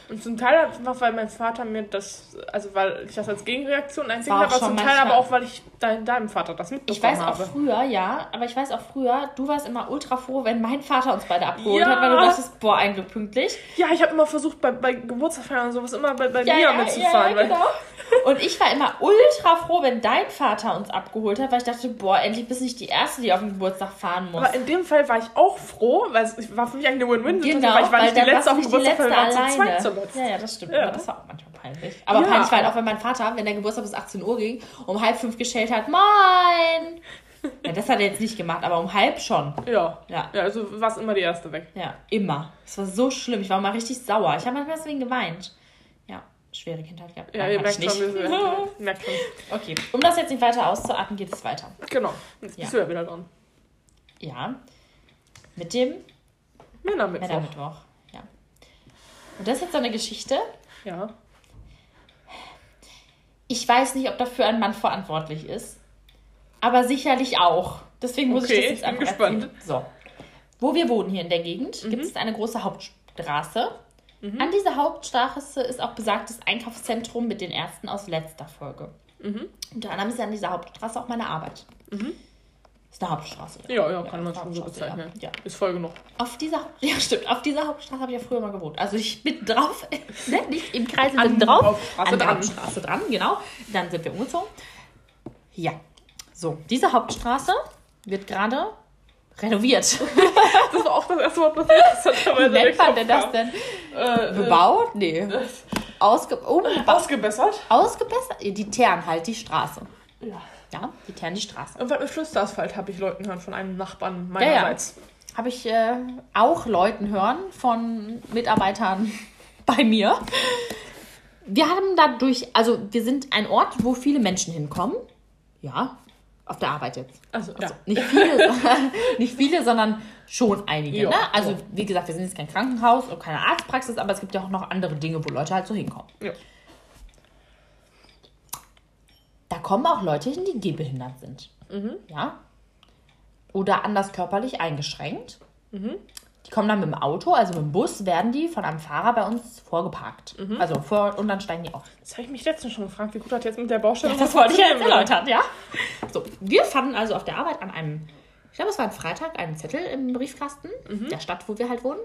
Und zum Teil einfach, weil mein Vater mir das, also weil ich das als Gegenreaktion einzig habe, aber zum Teil aber auch, weil ich dein, deinem Vater das mitbekommen Ich weiß auch habe. früher, ja, aber ich weiß auch früher, du warst immer ultra froh, wenn mein Vater uns beide abgeholt Ja. hat, weil du dachtest, boah, ein Glück pünktlich. Ja, ich habe immer versucht, bei, bei Geburtstagsfeiern und sowas immer bei, bei Ja, mir ja, mitzufahren. ja, weil, genau. Und ich war immer ultra froh, wenn dein Vater uns abgeholt hat, weil ich dachte, boah, endlich bist du nicht die Erste, die auf den Geburtstag fahren muss. Aber in dem Fall war ich auch froh, weil es war für mich eine Win-Win-Situation, Genau, weil ich war nicht die Letzte auf dem Geburtstag, Letzte wir waren zu zweit zuletzt. Ja, ja, das stimmt. Ja. Aber das war auch manchmal peinlich. Aber Ja, peinlich war halt auch, wenn mein Vater, wenn der Geburtstag bis 18 Uhr ging, um halb fünf gestellt hat, moin! [laughs] Ja, das hat er jetzt nicht gemacht, aber um halb schon. Ja. Ja. Ja, also war es immer die Erste weg. Ja, immer. Es war so schlimm. Ich war mal richtig sauer. Ich habe manchmal deswegen geweint. Ja, schwere Kindheit gehabt. Ja, Nein, ihr merkt schon, [laughs] merkt schon. Okay, um das jetzt nicht weiter auszuatmen, geht es weiter. Genau. Jetzt bist Ja. du ja wieder dran. Ja, mit dem Männermittwoch. Männermittwoch. Ja. Und das ist jetzt so eine Geschichte. Ja. Ich weiß nicht, ob dafür ein Mann verantwortlich ist, aber sicherlich auch. Deswegen muss Okay, ich das jetzt ich bin einfach gespannt. erzählen. So. Wo wir wohnen hier in der Gegend, gibt es eine große Hauptstraße. An dieser Hauptstraße ist auch besagtes Einkaufszentrum mit den Ärzten aus letzter Folge. Unter anderem ist ja an dieser Hauptstraße auch meine Arbeit. Ist eine Hauptstraße. Ja, ja, kann man schon so bezeichnen. Ja. Ist voll genug. Auf dieser, [laughs] ja stimmt, auf dieser Hauptstraße habe ich ja früher mal gewohnt. Also ich bin drauf, [laughs] ne, nicht im Kreis, bin drauf. Hauptstraße an der dran. Hauptstraße dran, genau. Dann sind wir umgezogen. Ja, so, diese Hauptstraße wird gerade renoviert. [laughs] Das war auch das erste Wort, was ich interessanterweise Wie nennt man denn das denn? Äh, Bebaut? Nee. Ausge umgebaut. Ausgebessert. Ausgebessert? Die teeren halt die Straße. Ja. Ja, die teeren die Straße. Irgendwas mit Flüsterasphalt habe ich Leuten hören von einem Nachbarn Ja, ja. meinerseits. Habe ich äh, auch Leuten hören von Mitarbeitern [laughs] bei mir. Wir haben dadurch, also wir sind ein Ort, wo viele Menschen hinkommen. Ja, auf der Arbeit jetzt. Also, ja. Nicht viele, [laughs] nicht viele, sondern schon einige. Ja, ne? Also ja. wie gesagt, wir sind jetzt kein Krankenhaus und keine Arztpraxis, aber es gibt ja auch noch andere Dinge, wo Leute halt so hinkommen. Ja. Da kommen auch Leute hin, die gehbehindert sind. Mhm. Ja. Oder anders körperlich eingeschränkt. Mhm. Die kommen dann mit dem Auto, also mit dem Bus, werden die von einem Fahrer bei uns vorgeparkt. Mhm. Also vor und dann steigen die auf. Das habe ich mich letztens schon gefragt, wie gut hat jetzt mit der Baustelle Das wollte ich ja jetzt erläutern, ja. So, wir fanden also auf der Arbeit an einem glaube, es war ein Freitag, einen Zettel im Briefkasten Mhm. der Stadt, wo wir halt wohnen.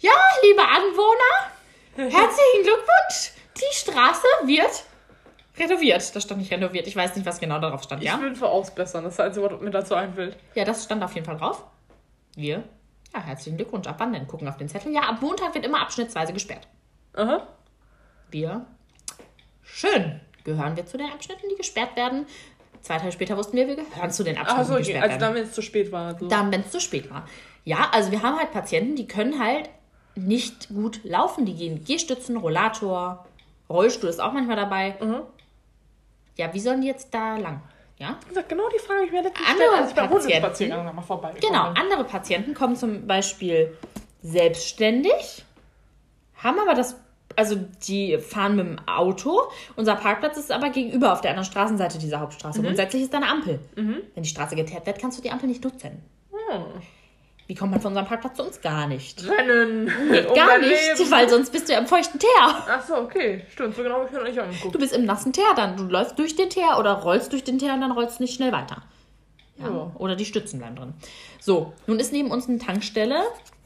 Ja, liebe Anwohner, [laughs] herzlichen Glückwunsch. Die Straße wird renoviert. Das stand nicht renoviert. Ich weiß nicht, was genau darauf stand. Ich Ja, würde für ausbessern, das ist das Einzige, was mir dazu einfällt. ja das stand auf jeden Fall drauf. Wir. Ja, herzlichen Glückwunsch. Ab wann denn? Gucken auf den Zettel. Ja, ab Montag wird immer abschnittsweise gesperrt. Aha. Wir. Schön. Gehören wir zu den Abschnitten, die gesperrt werden. Zwei Tage später wussten wir, wir gehören zu den Abschnitten, Achso, die okay. gesperrt also werden. dann, wenn es zu spät war. So. Dann, wenn es zu spät war. Ja, also wir haben halt Patienten, die können halt nicht gut laufen. Die gehen Gehstützen, Rollator, Rollstuhl ist auch manchmal dabei. Mhm. Ja, wie sollen die jetzt da lang? Ja? Wie gesagt, genau die Frage, ich mir letztens Andere gestellt, als ich Hundespaziergang nochmal vorbei Genau, andere Patienten kommen zum Beispiel selbstständig, haben aber das, also die fahren mit dem Auto. Unser Parkplatz ist aber gegenüber auf der anderen Straßenseite dieser Hauptstraße. Grundsätzlich ist da eine Ampel. Wenn die Straße geteert wird, kannst du die Ampel nicht nutzen. Wie kommt man von unserem Parkplatz zu uns? Gar nicht. Rennen. Gar nicht, weil sonst bist du ja im feuchten Teer. Achso, okay. Stimmt, so genau habe ich mir noch nicht angeguckt. Du bist im nassen Teer dann. Du läufst durch den Teer oder rollst durch den Teer und dann rollst du nicht schnell weiter. Ja. Ja. Oder die Stützen bleiben drin. So, nun ist neben uns eine Tankstelle.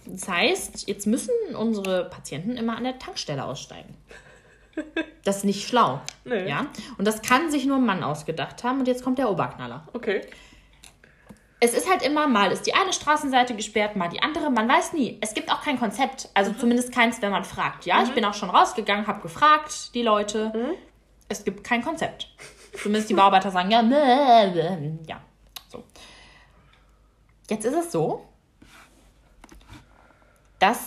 Das heißt, jetzt müssen unsere Patienten immer an der Tankstelle aussteigen. [laughs] Das ist nicht schlau. Nee. Ja? Und das kann sich nur ein Mann ausgedacht haben. Und jetzt kommt der Oberknaller. Okay. Es ist halt immer, mal ist die eine Straßenseite gesperrt, mal die andere. Man weiß nie. Es gibt auch kein Konzept. Also zumindest keins, wenn man fragt. Ja, ich bin auch schon rausgegangen, habe gefragt, die Leute. Es gibt kein Konzept. Zumindest die Bauarbeiter sagen, ja, ja. So. Jetzt ist es so, dass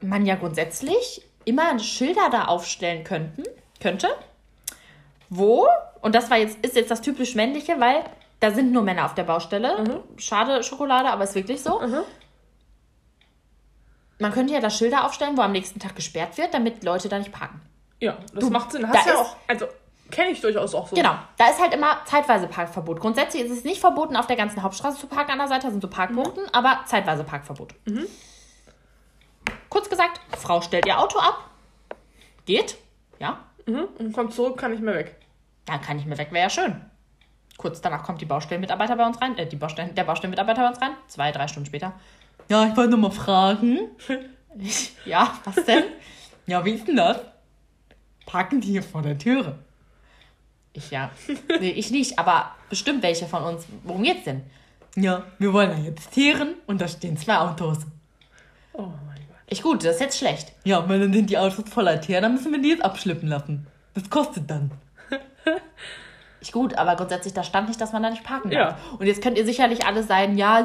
man ja grundsätzlich immer Schilder da aufstellen könnten, könnte, wo, und das war jetzt, ist jetzt das typisch männliche, weil da sind nur Männer auf der Baustelle. Schade Schokolade, aber ist wirklich so. Man könnte ja da Schilder aufstellen, wo am nächsten Tag gesperrt wird, damit Leute da nicht parken. Ja, das Du, macht Sinn. Hast ja ist- auch. Also, kenne ich durchaus auch so. Genau, da ist halt immer zeitweise Parkverbot. Grundsätzlich ist es nicht verboten, auf der ganzen Hauptstraße zu parken an der Seite, sind so Parkbuchten, aber zeitweise Parkverbot. Kurz gesagt, Frau stellt ihr Auto ab, geht, ja, Mhm. Und kommt zurück, kann nicht mehr weg. dann kann ich mir weg, wäre ja schön. Kurz danach kommt die Baustellenmitarbeiter bei uns rein, äh, die Baustellen, der Baustellenmitarbeiter bei uns rein, zwei, drei Stunden später. Ja, ich wollte nur mal fragen. Ich, [laughs] ja, was denn? ja, wie ist denn das? Parken die hier vor der Türe? Ich ja. Nee, ich nicht, aber bestimmt welche von uns. Worum geht's denn? Ja, wir wollen da jetzt teeren und da stehen zwei Autos. Oh mein Gott. Ich gut, das ist jetzt schlecht. Ja, weil dann sind die Autos voller Teer, dann müssen wir die jetzt abschleppen lassen. Das kostet dann. [laughs] Ich gut, aber grundsätzlich, da stand nicht, dass man da nicht parken darf. Ja. Und jetzt könnt ihr sicherlich alle sein, ja,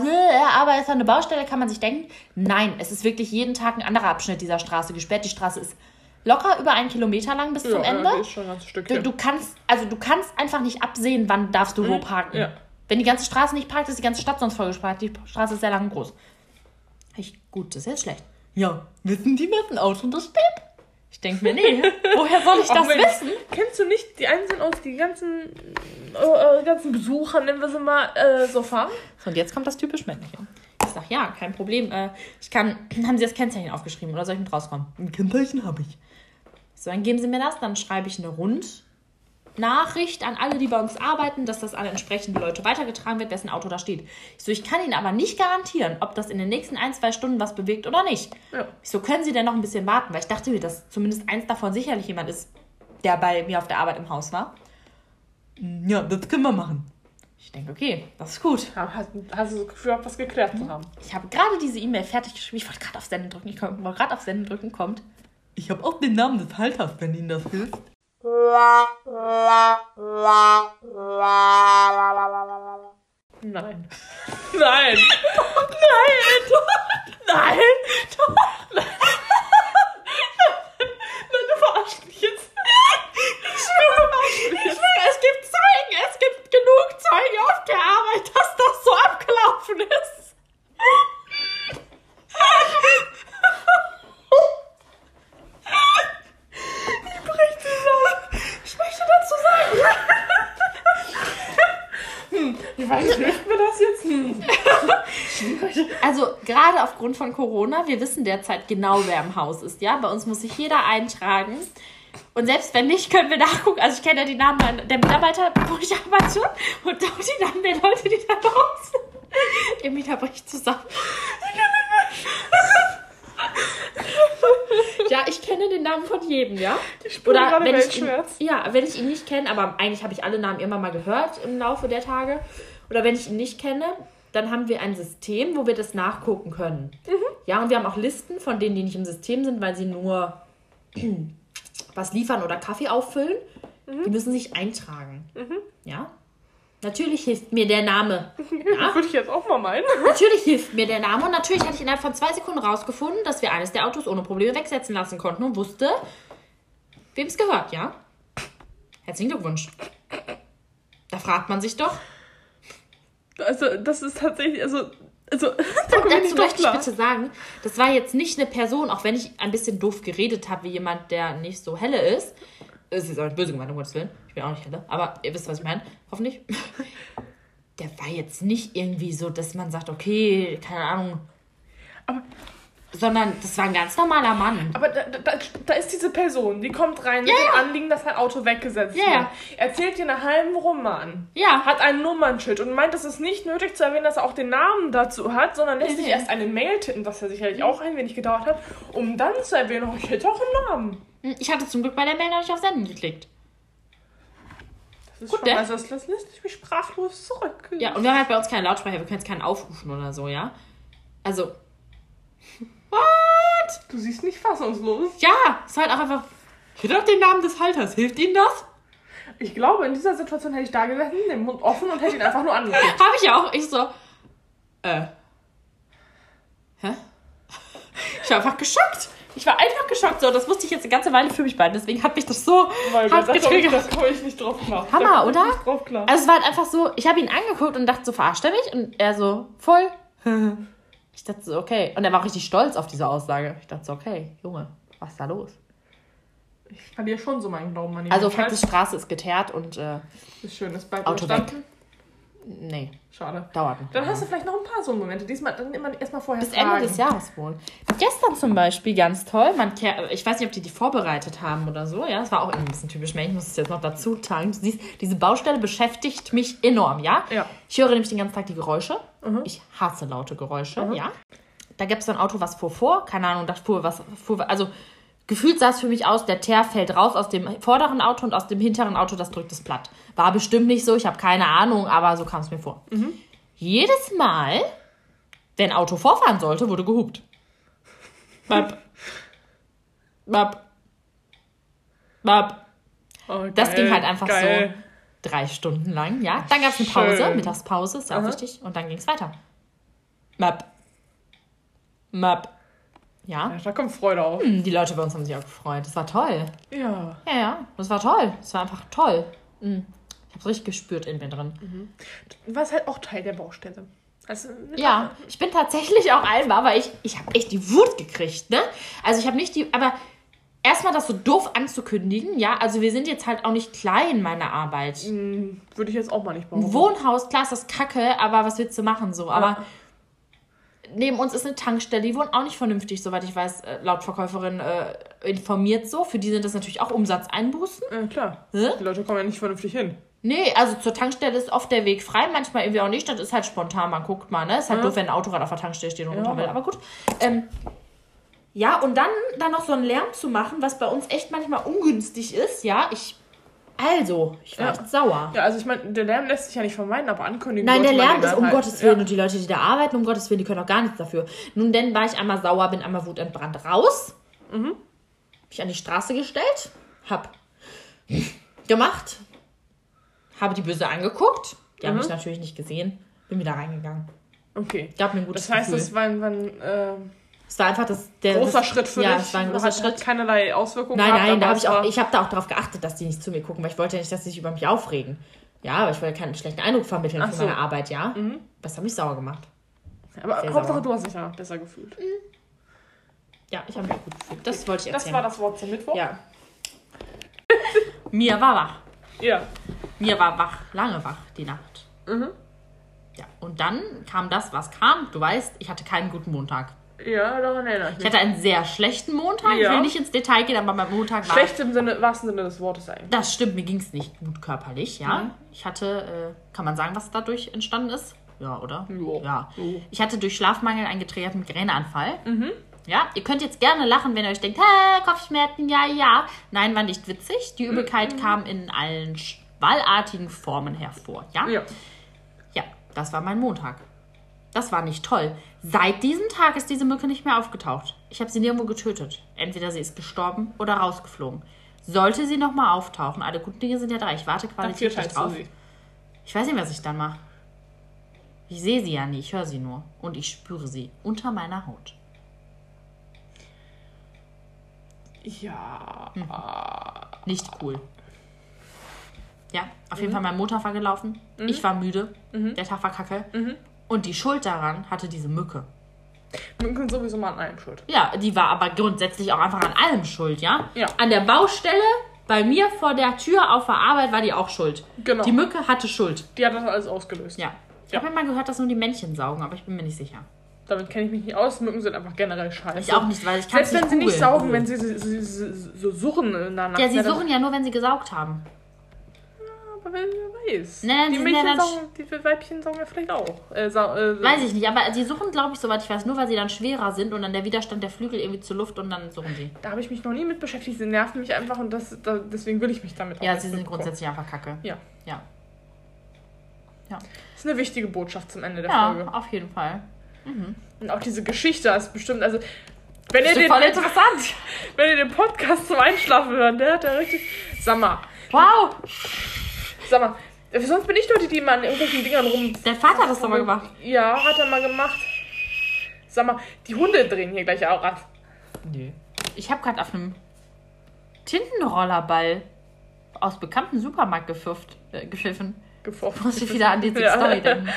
aber ist da eine Baustelle, kann man sich denken. Nein, es ist wirklich jeden Tag ein anderer Abschnitt dieser Straße gesperrt. Die Straße ist locker über einen Kilometer lang bis zum ja, Ende. Ja, ist schon ein ganzes Du, Stückchen. du kannst, also du kannst einfach nicht absehen, wann darfst du wo parken. ja. Wenn die ganze Straße nicht parkt, ist die ganze Stadt sonst vollgesperrt. Die Straße ist sehr lang und groß. Ich, gut, das ist jetzt schlecht. Ja, wissen die, wessen Auto das steht? Ich denke mir, nee, woher soll ich [laughs] das wissen? Kennst du nicht die einen sind aus die ganzen, äh, ganzen Besucher, nennen wir sie mal, äh, so fahren? So, und jetzt kommt das typisch männliche. Ich sag, ja, kein Problem. Äh, ich kann, [clears throat] haben Sie das Kennzeichen aufgeschrieben oder soll ich mit rauskommen? Ein Kennzeichen habe ich. So, dann geben Sie mir das, dann schreibe ich eine Rundnachricht an alle, die bei uns arbeiten, dass das an entsprechende Leute weitergetragen wird, wessen Auto da steht. Ich so, ich kann Ihnen aber nicht garantieren, ob das in den nächsten ein, zwei Stunden was bewegt oder nicht. Ja. Ich so, können Sie denn noch ein bisschen warten? Weil ich dachte mir, dass zumindest eins davon sicherlich jemand ist, der bei mir auf der Arbeit im Haus war. Ja, das können wir machen. Ich denke, okay, das ist gut. Ja, Hast, hast du das Gefühl, gehabt, was geklärt zu haben? Ich habe gerade diese E-Mail fertig geschrieben. Ich wollte gerade auf Senden drücken. Ich wollte gerade auf Senden drücken. Kommt. Ich habe auch den Namen des Halters, wenn Ihnen das hilft. Nein. [laughs] Nein. Nein. Nein. Nein. Nein, du verarschst mich jetzt. Ich schwöre, du verarschst mich jetzt. Es gibt Zeugen. Es gibt genug Zeugen auf der Arbeit, dass das so abgelaufen ist. Ich bricht zusammen. Ich möchte dazu sagen. Ich weiß nicht, hilft mir das jetzt? Hm. Also gerade aufgrund von Corona, wir wissen derzeit genau, wer im Haus ist. Ja, bei uns muss sich jeder eintragen. Und selbst wenn nicht, können wir nachgucken. Also ich kenne ja die Namen der Mitarbeiter, wo ich arbeite und auch die Namen der Leute, die da draußen. Ihr Mieter bricht zusammen. Ja, ich kenne den Namen von jedem, ja. Ich gerade wenn ich ihn, ja, wenn ich ihn nicht kenne, aber eigentlich habe ich alle Namen immer mal gehört im Laufe der Tage. Oder wenn ich ihn nicht kenne, dann haben wir ein System, wo wir das nachgucken können. Ja, und wir haben auch Listen von denen, die nicht im System sind, weil sie nur [clears throat] was liefern oder Kaffee auffüllen. Die müssen sich eintragen. Ja. Natürlich hilft mir der Name. [laughs] Ja. Würde ich jetzt auch mal meinen. [laughs] Natürlich hilft mir der Name und natürlich hatte ich innerhalb von zwei Sekunden rausgefunden, dass wir eines der Autos ohne Probleme wegsetzen lassen konnten und wusste, wem es gehört, ja? Herzlichen Glückwunsch. Da fragt man sich doch. Also, das ist tatsächlich, also, also, [laughs] da Und dazu möchte ich bitte sagen, das war jetzt nicht eine Person, auch wenn ich ein bisschen doof geredet habe, wie jemand, der nicht so helle ist. Es ist auch nicht böse gemeint, um Gottes Willen. Ich bin auch nicht helle. Aber ihr wisst, was ich meine. Hoffentlich. [laughs] Der war jetzt nicht irgendwie so, dass man sagt, okay, keine Ahnung. Aber- Sondern das war ein ganz normaler Mann. Aber da, da, da ist diese Person, die kommt rein mit Ja, dem ja. Anliegen, dass ein Auto weggesetzt Ja, wird. Erzählt dir einen halben Roman. Ja. Hat ein Nummernschild und meint, es ist nicht nötig zu erwähnen, dass er auch den Namen dazu hat, sondern lässt sich Mhm. erst eine Mail tippen, was ja sicherlich auch ein wenig gedauert hat, um dann zu erwähnen, oh, ich hätte auch einen Namen. Ich hatte zum Glück bei der Mail noch nicht auf Senden geklickt. Das ist Gut, schon, ne? also das, das lässt mich sprachlos zurück. Ja, und wir haben halt bei uns keine Lautsprecher, wir können jetzt keinen aufrufen oder so, ja? Also. What? Du siehst nicht fassungslos. Ja, ist halt auch einfach. Ich hätte auch den Namen des Halters. Hilft Ihnen das? Ich glaube, in dieser Situation hätte ich da gesessen, den Mund offen und hätte ihn einfach nur angeguckt. [laughs] Habe ich auch. Ich so. Äh. Hä? Ich war einfach geschockt. Ich war einfach geschockt. So, das wusste ich jetzt eine ganze Weile für mich beiden. Deswegen hat mich das so Weil hart da komme ich, getriggert. das komme ich nicht drauf klar. Hammer, oder? Nicht drauf klar. Also es war halt einfach so, ich habe ihn angeguckt und dachte so, verarscht er mich? Und er so, voll. [laughs] Ich dachte so, okay. Und er war richtig stolz auf diese Aussage. Ich dachte so, okay, Junge, was ist da los? Ich verliere schon so meinen Glauben an die Also Menschheit. faktisch Straße ist geteert und äh, ist schön, das bleibt Auto überstanden. Nee, Schade. dauert noch. Dann hast du vielleicht noch ein paar so Momente. Diesmal dann immer erstmal vorher Bis Ende fragen. des Jahres wohl. Gestern zum Beispiel ganz toll. Man, ich weiß nicht, ob die die vorbereitet haben oder so. Ja, das war auch ein bisschen typisch. Ich muss es jetzt noch dazu tragen. Du siehst, diese Baustelle beschäftigt mich enorm, ja? Ja. Ich höre nämlich den ganzen Tag die Geräusche. Ich hasse laute Geräusche, ja? Da gibt es so ein Auto, was fuhr vor. Keine Ahnung, das fuhr was. Fuhr, also gefühlt sah es für mich aus, der Teer fällt raus aus dem vorderen Auto und aus dem hinteren Auto, das drückt es platt. War bestimmt nicht so, ich habe keine Ahnung, aber so kam es mir vor. Jedes Mal, wenn ein Auto vorfahren sollte, wurde gehupt. Bap. Bap. Bap. Oh, Das ging halt einfach geil. so drei Stunden lang, ja. Dann gab es eine Pause, Schön. Mittagspause, ist ja auch wichtig. Und dann ging es weiter. Map. Map. Ja. Ja, da kommt Freude auf. Hm, Die Leute bei uns haben sich auch gefreut. Das war toll. Ja. Ja, ja. Das war toll. Das war einfach toll. Hm. Ich hab's richtig gespürt in mir drin. Was halt auch Teil der Baustelle. Also, Ja, ich bin tatsächlich auch einmal, aber ich, ich habe echt die Wut gekriegt, ne? Also ich habe nicht die, aber erstmal das so doof anzukündigen, ja, also wir sind jetzt halt auch nicht klein, meine Arbeit. Würde ich jetzt auch mal nicht behaupten. Wohnhaus, klar ist das kacke, aber was willst du machen so? Aber neben uns ist eine Tankstelle, die wohnen auch nicht vernünftig, soweit ich weiß, äh, laut Verkäuferin äh, informiert so. Für die sind das natürlich auch Umsatzeinbußen. Ja, klar. Hä? Die Leute kommen ja nicht vernünftig hin. Nee, also zur Tankstelle ist oft der Weg frei, manchmal irgendwie auch nicht. Das ist halt spontan, man guckt mal, ne? Ist halt doof, wenn ein Autorad auf der Tankstelle steht und runter Ja. will. Aber gut. Ähm, ja, und dann, dann noch so einen Lärm zu machen, was bei uns echt manchmal ungünstig ist, ja, ich. Also, ich war Ja. echt sauer. Ja, also ich meine, der Lärm lässt sich ja nicht vermeiden, aber ankündigen Nein, der Lärm ist um halt. Gottes Willen Ja. und die Leute, die da arbeiten, um Gottes Willen, die können auch gar nichts dafür. Nun, dann war ich einmal sauer, bin einmal wutentbrannt raus. Mhm. Mich an die Straße gestellt, hab gemacht, habe die böse angeguckt. Die Mhm. haben mich natürlich nicht gesehen, bin wieder reingegangen. Okay. Gab mir ein gutes Das heißt, Gefühl. es war ein, war ein äh, es war einfach das, der großer das, Schritt für ja, dich. es war ein großer hat, Schritt. Keinerlei Auswirkungen Nein, gehabt, nein, da habe ich auch, ich habe da auch darauf geachtet, dass die nicht zu mir gucken, weil ich wollte ja nicht, dass sie sich über mich aufregen. Ja, aber ich wollte keinen schlechten Eindruck vermitteln Ach von so. Mhm. meiner Arbeit, ja. Das hat mich sauer gemacht. Aber sehr Hauptsache, sauer. du hast dich danach besser gefühlt. Ja, ich habe mich gut gefühlt. Das wollte ich Das erzählen. war das Wort zum Mittwoch. Ja. [laughs] Mir war wach. Ja. Mir war wach, lange wach die Nacht. Mhm. Ja, und dann kam das, was kam. Du weißt, ich hatte keinen guten Montag. Ja, daran erinnere ich Ich mich. hatte einen sehr schlechten Montag. Ich Ja. will nicht ins Detail gehen, aber mein Montag war. Schlecht im Sinne, wahrsten Sinne des Wortes eigentlich. Das stimmt, mir ging es nicht gut körperlich, ja. Mhm. Ich hatte, äh, kann man sagen, was dadurch entstanden ist? Ja, oder? Ja. Ja. Ich hatte durch Schlafmangel einen getriggerten Migräneanfall. Mhm. Ja, ihr könnt jetzt gerne lachen, wenn ihr euch denkt, hä, Kopfschmerzen, ja, ja. Nein, war nicht witzig. Die Übelkeit kam in allen schwallartigen Formen hervor, ja? Ja. Ja, das war mein Montag. Das war nicht toll. Seit diesem Tag ist diese Mücke nicht mehr aufgetaucht. Ich habe sie nirgendwo getötet. Entweder sie ist gestorben oder rausgeflogen. Sollte sie nochmal auftauchen, alle guten Dinge sind ja drei. Ich warte qualitativ du drauf. sie. Ich weiß nicht, was ich dann mache. Ich sehe sie ja nie, ich höre sie nur. Und ich spüre sie unter meiner Haut. Ja. Nicht cool. Ja, auf jeden Fall mein Montag war gelaufen. Ich war müde. Der Tag war kacke. Und die Schuld daran hatte diese Mücke. Mücken sind sowieso mal an allem schuld. Ja, die war aber grundsätzlich auch einfach an allem schuld, ja? Ja. An der Baustelle, bei mir vor der Tür auf der Arbeit war die auch schuld. Genau. Die Mücke hatte Schuld. Die hat das alles ausgelöst. Ja. Ich Ja. habe mal gehört, dass nur die Männchen saugen, aber ich bin mir nicht sicher. Damit kenne ich mich nicht aus. Mücken sind einfach generell scheiße. Ich auch nicht, weil ich kann Selbst wenn sie nicht googeln. saugen, wenn sie so, suchen in der Nacht. Ja, sie dann- suchen ja nur, wenn sie gesaugt haben. Aber wer weiß. Nein, die Mädchen ja saugen, die Weibchen saugen ja vielleicht auch. Äh, äh, Weiß ich nicht, aber sie suchen, glaube ich, soweit ich weiß, nur weil sie dann schwerer sind und dann der Widerstand der Flügel irgendwie zur Luft und dann suchen sie. Da habe ich mich noch nie mit beschäftigt. Sie nerven mich einfach und das, da, deswegen will ich mich damit auch Ja, sie sind grundsätzlich einfach kacke. Ja. Ja. Das ist eine wichtige Botschaft zum Ende der Ja, Folge. auf jeden Fall. Und auch diese Geschichte ist bestimmt, also wenn ihr, den, [laughs] wenn ihr den Podcast zum Einschlafen hört, der hat ja richtig. Sag mal, Wow, sag mal, äh, sonst bin ich doch die, die mal an irgendwelchen Dingern rum. dein Vater hat das doch mal gemacht. Ja, hat er mal gemacht. Sag mal, die Hunde drehen hier gleich auch ab. Nö. Ich habe gerade auf einem Tintenrollerball aus bekannten Supermarkt gepfifft, äh, gepfiffen. Gefoffen. Muss ich wieder an diese [laughs] Ja. Story denken.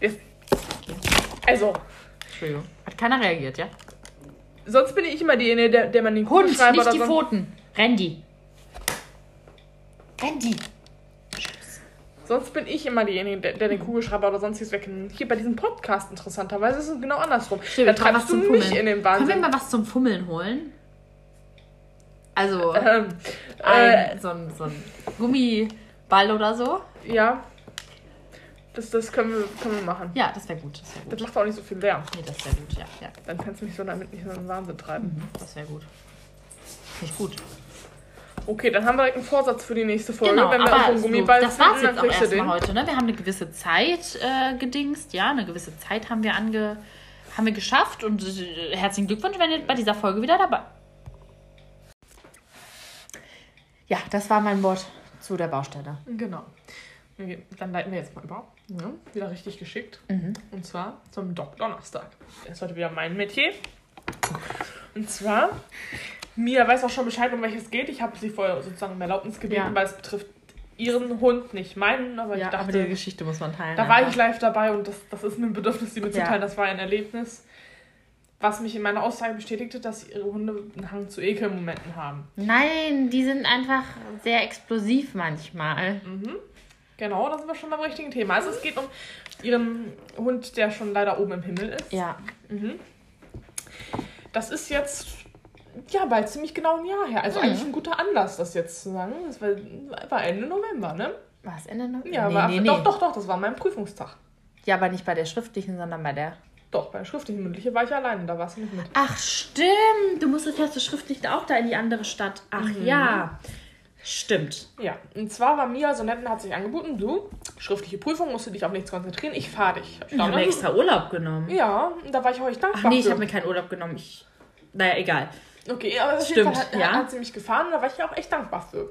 Jetzt- Also, Entschuldigung. Hat keiner reagiert, ja? sonst bin ich immer diejenige, der, der man den Hund, nicht oder die so- Pfoten. Randy. Randy. Sonst bin ich immer diejenige, der, der den Kugelschreiber oder sonstiges wegnimmt. Hier bei diesem Podcast interessanterweise ist es genau andersrum. Stimmt, da treibst du mich Fummeln. in den Können wir Wahnsinn. mal was zum Fummeln holen? Also, Ähm, äh, ein, so, ein, so ein Gummiball oder so? ja. Das, das können, wir, können wir machen. Ja, das wäre gut. Das Das gut. macht auch nicht so viel Lärm. Nee, das wäre gut, ja. ja. Dann kannst du mich so damit nicht so in den Wahnsinn treiben. Das wäre gut. Nicht gut. Okay, dann haben wir direkt einen Vorsatz für die nächste Folge. Genau, Wenn wir aber einen Gummiball das war's finden, jetzt auch erstmal heute. Ne? Wir haben eine gewisse Zeit äh, gedingst, ja, eine gewisse Zeit haben wir ange haben wir geschafft und äh, herzlichen Glückwunsch, wenn ihr bei dieser Folge wieder dabei. Ja, das war mein Wort zu der Baustelle. Genau. Okay, dann leiten wir jetzt mal über. Ja, wieder richtig geschickt. Mhm. Und zwar zum Doc Donnerstag. Das ist heute wieder mein Metier. Und zwar, Mia weiß auch schon Bescheid, um welches geht. Ich habe sie vorher sozusagen um Erlaubnis gebeten, Ja. weil es betrifft ihren Hund, nicht meinen. Aber ich dachte, Geschichte muss man teilen. da war ich live dabei und das, das ist mir ein Bedürfnis, sie mitzuteilen. Ja. Das war ein Erlebnis, was mich in meiner Aussage bestätigte, dass ihre Hunde einen Hang zu Ekelmomenten haben. Nein, die sind einfach sehr explosiv manchmal. Genau, da sind wir schon beim richtigen Thema. Also es geht um ihren Hund, der schon leider oben im Himmel ist. Ja. Das ist jetzt ja bald ziemlich genau ein Jahr her. Also eigentlich ein guter Anlass, das jetzt zu sagen. Das war, war Ende November, ne? War es Ende November? Ja, nee, war, nee, nee. doch, doch, doch, das war mein Prüfungstag. Ja, aber nicht bei der schriftlichen, sondern bei der. Doch, bei der schriftlichen mündliche war ich alleine, da warst du nicht mit. Ach, stimmt. Du musstest ja zur schriftlich auch da in die andere Stadt. Ach ja. Stimmt. Ja, und zwar war Mia so nett und hat sich angeboten, du, schriftliche Prüfung, musst du dich auf nichts konzentrieren, ich fahre dich. Ich habe mir extra Urlaub genommen. Ja, da war ich auch echt dankbar Ach nee, ich habe mir keinen Urlaub genommen. Ich. Naja, egal. Okay, aber auf jeden Stimmt, Fall hat, ja. hat sie mich gefahren und da war ich auch echt dankbar für.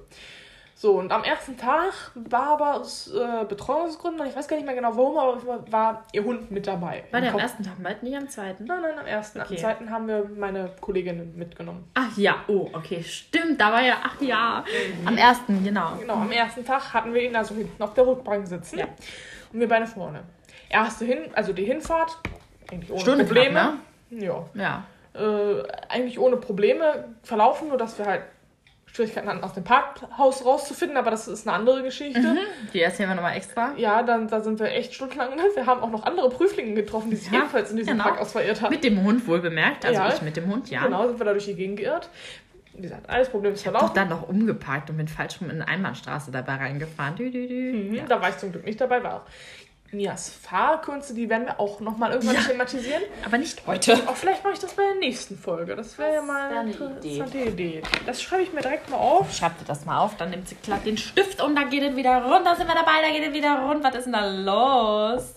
So, und am ersten Tag war aber aus äh, Betreuungsgründen, ich weiß gar nicht mehr genau warum, aber war ihr Hund mit dabei. War der am ersten Tag bald, nicht am zweiten? Nein, nein, am ersten. Okay. Am zweiten haben wir meine Kolleginnen mitgenommen. Ach ja, oh, okay, stimmt. Da war ja, ach ja. Am ersten, genau. Genau, am ersten Tag hatten wir ihn also hinten auf der Rückbank sitzen. Ja. Und wir beide vorne. Erste hin, also die Hinfahrt, eigentlich ohne Stunde Probleme. knapp, Ja. Ja. Äh, eigentlich ohne Probleme verlaufen, nur dass wir halt Schwierigkeiten hatten, aus dem Parkhaus rauszufinden, aber das ist eine andere Geschichte. Die erzählen wir nochmal extra. Ja, dann da sind wir echt stundenlang. Wir haben auch noch andere Prüflinge getroffen, die sich Ja, ebenfalls in diesem genau. Parkhaus verirrt haben. Mit dem Hund wohl bemerkt. Also Ja. ich mit dem Hund, ja. Genau, sind wir da durch die Gegend geirrt. Wie gesagt, alles Problem ist verlaufen. dann noch umgeparkt und bin falsch rum in eine Einbahnstraße dabei reingefahren. Dü, dü, dü. Mhm, Ja. Da war ich zum Glück nicht dabei, war auch. Mias Fahrkünste, die werden wir auch nochmal irgendwann Ja. thematisieren. Aber nicht heute. Auch vielleicht mache ich das bei der nächsten Folge. Das wäre ja mal eine interessante Idee. Das schreibe ich mir direkt mal auf. Schreibt ihr das mal auf, dann nimmt sie glatt den Stift und dann geht es wieder runter. Sind wir dabei, da geht es wieder rund. Was ist denn da los?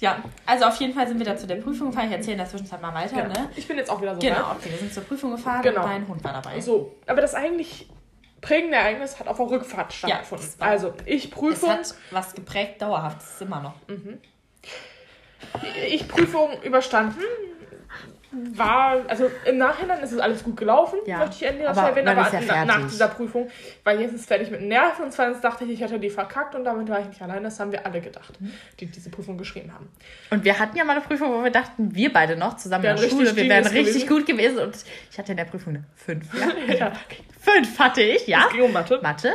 Ja, also auf jeden Fall sind wir da zu der Prüfung gefahren. Ich erzähle in der Zwischenzeit mal weiter, Ja. ne? Ich bin jetzt auch wieder so Genau, okay, wir sind zur Prüfung gefahren Genau. und dein Hund war dabei. So, aber das eigentlich prägende Ereignis hat auf der Rückfahrt stattgefunden. das war- also, ich Es Prüfung, hat was geprägt, dauerhaft, ist es immer noch. ich Prüfung überstanden. War, also im Nachhinein ist es alles gut gelaufen, Ja, möchte ich endlich aber noch erwähnen, aber ist ja na- nach dieser Prüfung war ich jetzt fertig mit den Nerven und zweitens dachte ich, ich hätte die verkackt und damit war ich nicht allein, das haben wir alle gedacht, Mhm. die diese Prüfung geschrieben haben. Und wir hatten ja mal eine Prüfung, wo wir dachten, wir beide noch zusammen in der Schule, wir wären richtig gewesen. gut gewesen. Und ich hatte in der Prüfung eine 5. Ja? [laughs] Ja. 5 hatte ich, ja. Es ging um Mathe. Mathe.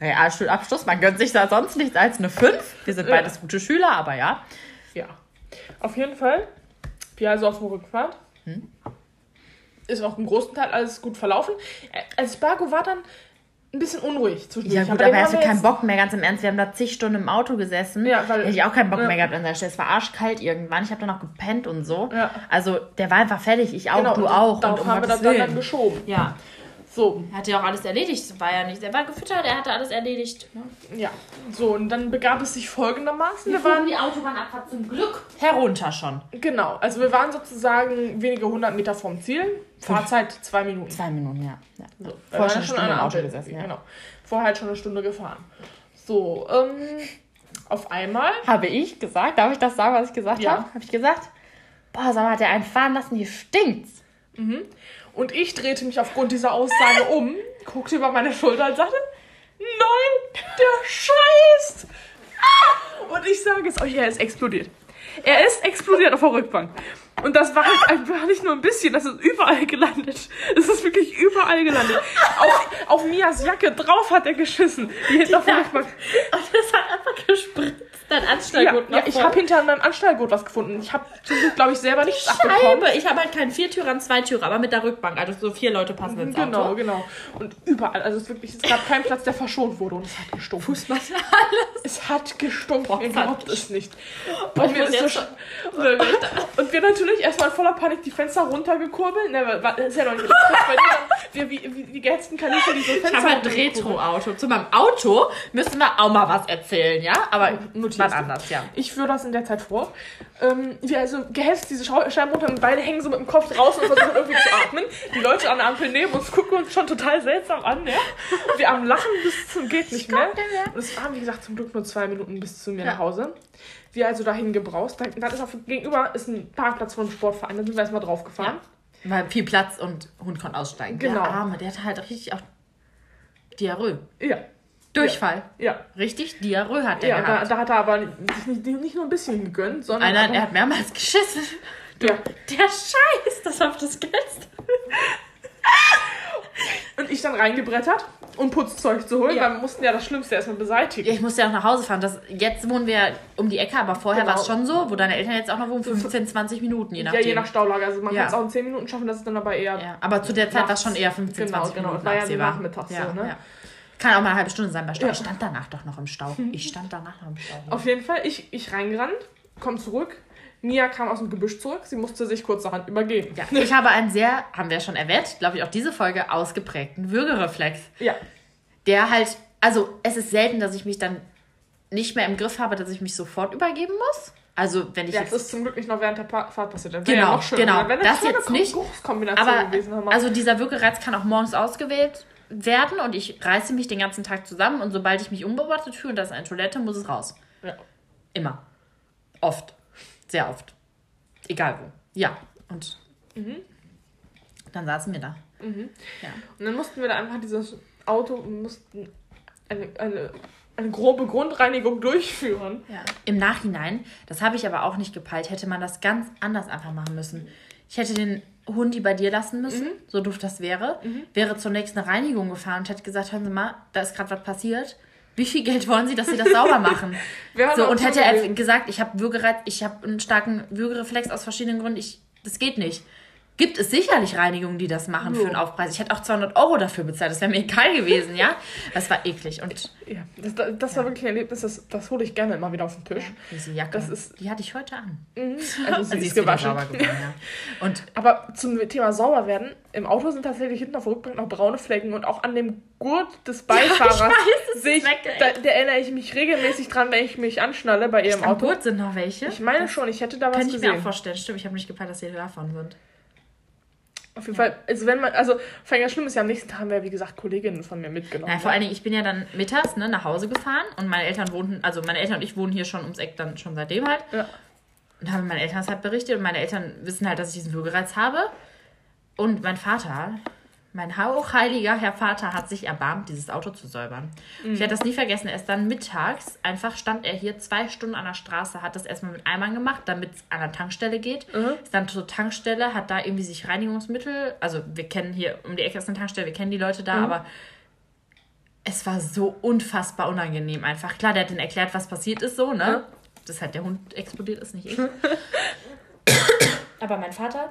Realschulabschluss, man gönnt sich da sonst nichts als eine 5. Wir sind beides gute Schüler, aber ja. Ja. Auf jeden Fall. Wir also auf dem Rückfahrt. Hm? Ist auch im großen Teil alles gut verlaufen. Also Spargo war dann ein bisschen unruhig zwischendurch. Ja gut, aber haben hast du keinen Bock mehr, ganz im Ernst. Wir haben da zig Stunden im Auto gesessen. Ja, weil- Hätte ich auch keinen Bock ja. mehr gehabt an der Stelle. Es war arschkalt irgendwann. Ich habe dann noch gepennt und so. Ja. Also der war einfach fertig. Ich auch, Genau, du und auch. Darauf und um haben wir das dann, dann geschoben. Ja, So, er hatte ja auch alles erledigt. War ja nicht, er war gefüttert, er hatte alles erledigt. Ne? ja. So, und dann begab es sich folgendermaßen. Wir Wir waren die Autobahnabfahrt zum Glück herunter schon. genau, also wir waren sozusagen wenige hundert Meter vom Ziel. Fahrzeit zwei Minuten. Zwei Minuten, ja. ja. So, wir Vorher waren schon eine Auto gesessen, ja. Genau. Vorher halt schon eine Stunde gefahren. So, ähm, auf einmal Habe ich gesagt, darf ich das sagen, was ich gesagt Ja. habe? Habe ich gesagt, boah, sag mal, hat der einen fahren lassen, hier stinkt's. Und ich drehte mich aufgrund dieser Aussage um, guckte über meine Schulter und sagte, nein, der scheißt. Ah! Und ich sage es euch, er ist explodiert. Er ist explodiert auf der Rückbank. Und das war halt einfach nicht nur ein bisschen, das ist überall gelandet. Es ist wirklich überall gelandet. Auf, auf Mias Jacke drauf hat er geschissen. Die hinten auf. Und das hat einfach gespritzt, dein Ja, Anschnallgurt ja, ich habe hinter meinem Anschnallgurt was gefunden. Ich habe zum Glück, glaube ich, selber nichts abbekommen. Scheibe. Ich habe halt keinen Viertürer, einen Zweitürer, aber mit der Rückbank. Also so vier Leute passen ins Genau, Auto. genau. Und überall, also es, ist wirklich, es gab keinen Platz, der verschont wurde und es hat gestunken. Fußmasse, [laughs] Es hat gestunken, ihr glaubt es nicht. ich Und, muss ist so [laughs] und wir natürlich erstmal in voller Panik die Fenster runtergekurbelt. Ne, ist ja noch nicht wir wie, wie die gehetzten Kaninchen, die so Fenster Ich habe ein. Retro-Auto. Zu meinem Auto müssen wir auch mal was erzählen, ja? Aber was du. anders, ja. Ich führe das in der Zeit vor. Ähm, wir also gehetzt diese Scheiben runter und beide hängen so mit dem Kopf draußen und versuchen irgendwie zu atmen. Die Leute an der Ampel neben uns gucken uns schon total seltsam an, ja. Wir am Lachen bis zum geht nicht mehr. Und es waren, wie gesagt, zum Glück nur zwei Minuten bis zu mir Ja. nach Hause. Wir also dahin gebraust. Dann, ist auf, gegenüber ist ein Parkplatz von einem Sportverein. Da sind wir erstmal drauf gefahren. Weil viel Platz und Hund konnte aussteigen. Genau. Der Arme, der hatte halt richtig auch Diarrhoe. Ja. Durchfall. Ja. Richtig, Diarrhoe hat der Ja, da, da hat er aber nicht, nicht nur ein bisschen gegönnt, sondern. Nein, nein, er hat mehrmals geschissen. ja. Der Scheiß, das auf das Geld. Und ich dann reingebrettert, um Putzzeug zu holen, Ja. weil wir mussten ja das Schlimmste erstmal beseitigen. Ja, ich musste ja auch nach Hause fahren. Das, jetzt wohnen wir um die Ecke, aber vorher Genau. war es schon so, wo deine Eltern jetzt auch noch wohnen, 15, 20 Minuten, je Ja, nachdem. je nach Staulage. Also man Ja. kann es auch in 10 Minuten schaffen, das ist dann aber eher. Ja, aber zu der Zeit war es schon eher 15, Genau, 20 genau. Minuten War ja so absehbar. nachmittags ja, so, ne? ja. Kann auch mal eine halbe Stunde sein bei Stau. Ja. Ich stand danach doch noch im Stau. Ich stand danach noch im Stau. Auf jeden Fall, ich, ich reingerannt, komm zurück. Mia kam aus dem Gebüsch zurück. Sie musste sich kurzerhand übergeben. Ja, ich habe einen sehr, haben wir schon erwähnt, glaube ich auch diese Folge, ausgeprägten Würgereflex. Ja. Der halt, also es ist selten, dass ich mich dann nicht mehr im Griff habe, dass ich mich sofort übergeben muss. Also wenn ich Ja, jetzt das ist zum Glück nicht noch während der Pa- Fahrt passiert. Das wäre Genau, ja noch schöner. genau. Eine Das schöne jetzt nicht. Geruchskombination Aber gewesen. also dieser Würgereiz kann auch morgens ausgewählt werden und ich reiße mich den ganzen Tag zusammen und sobald ich mich unbeobachtet fühle und da ist eine Toilette, muss es raus. ja. Immer. Oft. Sehr oft. Egal wo. Ja. Und Mhm. dann saßen wir da. Ja. Und dann mussten wir da einfach dieses Auto, mussten eine, eine, eine grobe Grundreinigung durchführen. Ja. Im Nachhinein, das habe ich aber auch nicht gepeilt, hätte man das ganz anders einfach machen müssen. Ich hätte den Hundi bei dir lassen müssen, so doof das wäre, wäre zur nächsten Reinigung gefahren und hätte gesagt, hören Sie mal, da ist gerade was passiert. Wie viel Geld wollen Sie, dass Sie das sauber machen? [laughs] So, und hätte er gesagt, ich habe Würgereiz, ich habe einen starken Würgereflex aus verschiedenen Gründen, ich, das geht nicht. Gibt es sicherlich Reinigungen, die das machen für einen Aufpreis. Ich hätte auch 200 Euro dafür bezahlt, das wäre mir egal gewesen, ja? Das war eklig. Und Ja, das, das, das war wirklich ein Erlebnis, das, das hole ich gerne immer wieder auf den Tisch. diese Jacke, Das ist- die hatte ich heute an. [laughs] Also sie ist wieder gewaschen. sauber geworden, ja. Und [laughs] Aber zum Thema sauber werden, im Auto sind tatsächlich hinten auf der Rückbank noch braune Flecken und auch an dem Gurt des Beifahrers weiß, sehe ich, ist weg, ey. da, da erinnere ich mich regelmäßig dran, wenn ich mich anschnalle bei ihrem am Auto. Gurt sind noch welche. Ich meine schon, ich hätte da was Kann ich mir auch gesehen. vorstellen. Stimmt, ich habe nicht gepeilt, dass die davon sind. Auf jeden Fall, also wenn man, also vor allem das Schlimme ist ja, am nächsten Tag haben wir, wie gesagt, Kolleginnen von mir mitgenommen. Nein, vor allen Dingen, ich bin ja dann mittags ne, nach Hause gefahren und meine Eltern wohnten, also meine Eltern und ich wohnen hier schon ums Eck dann schon seitdem halt. Ja. Und haben meine Eltern das halt berichtet und meine Eltern wissen halt, dass ich diesen Würgereiz habe. Und mein Vater, mein hochheiliger Herr Vater, hat sich erbarmt, dieses Auto zu säubern. Ich werde das nie vergessen. Erst dann mittags, einfach stand er hier zwei Stunden an der Straße, hat das erstmal mit Eimern gemacht, damit es an der Tankstelle geht. Ist dann zur Tankstelle, hat da irgendwie sich Reinigungsmittel, also wir kennen hier um die Ecke ist eine Tankstelle, wir kennen die Leute da, aber es war so unfassbar unangenehm einfach. Klar, der hat denen erklärt, was passiert ist, so, ne? Das hat der Hund explodiert ist, nicht ich. [laughs] Aber mein Vater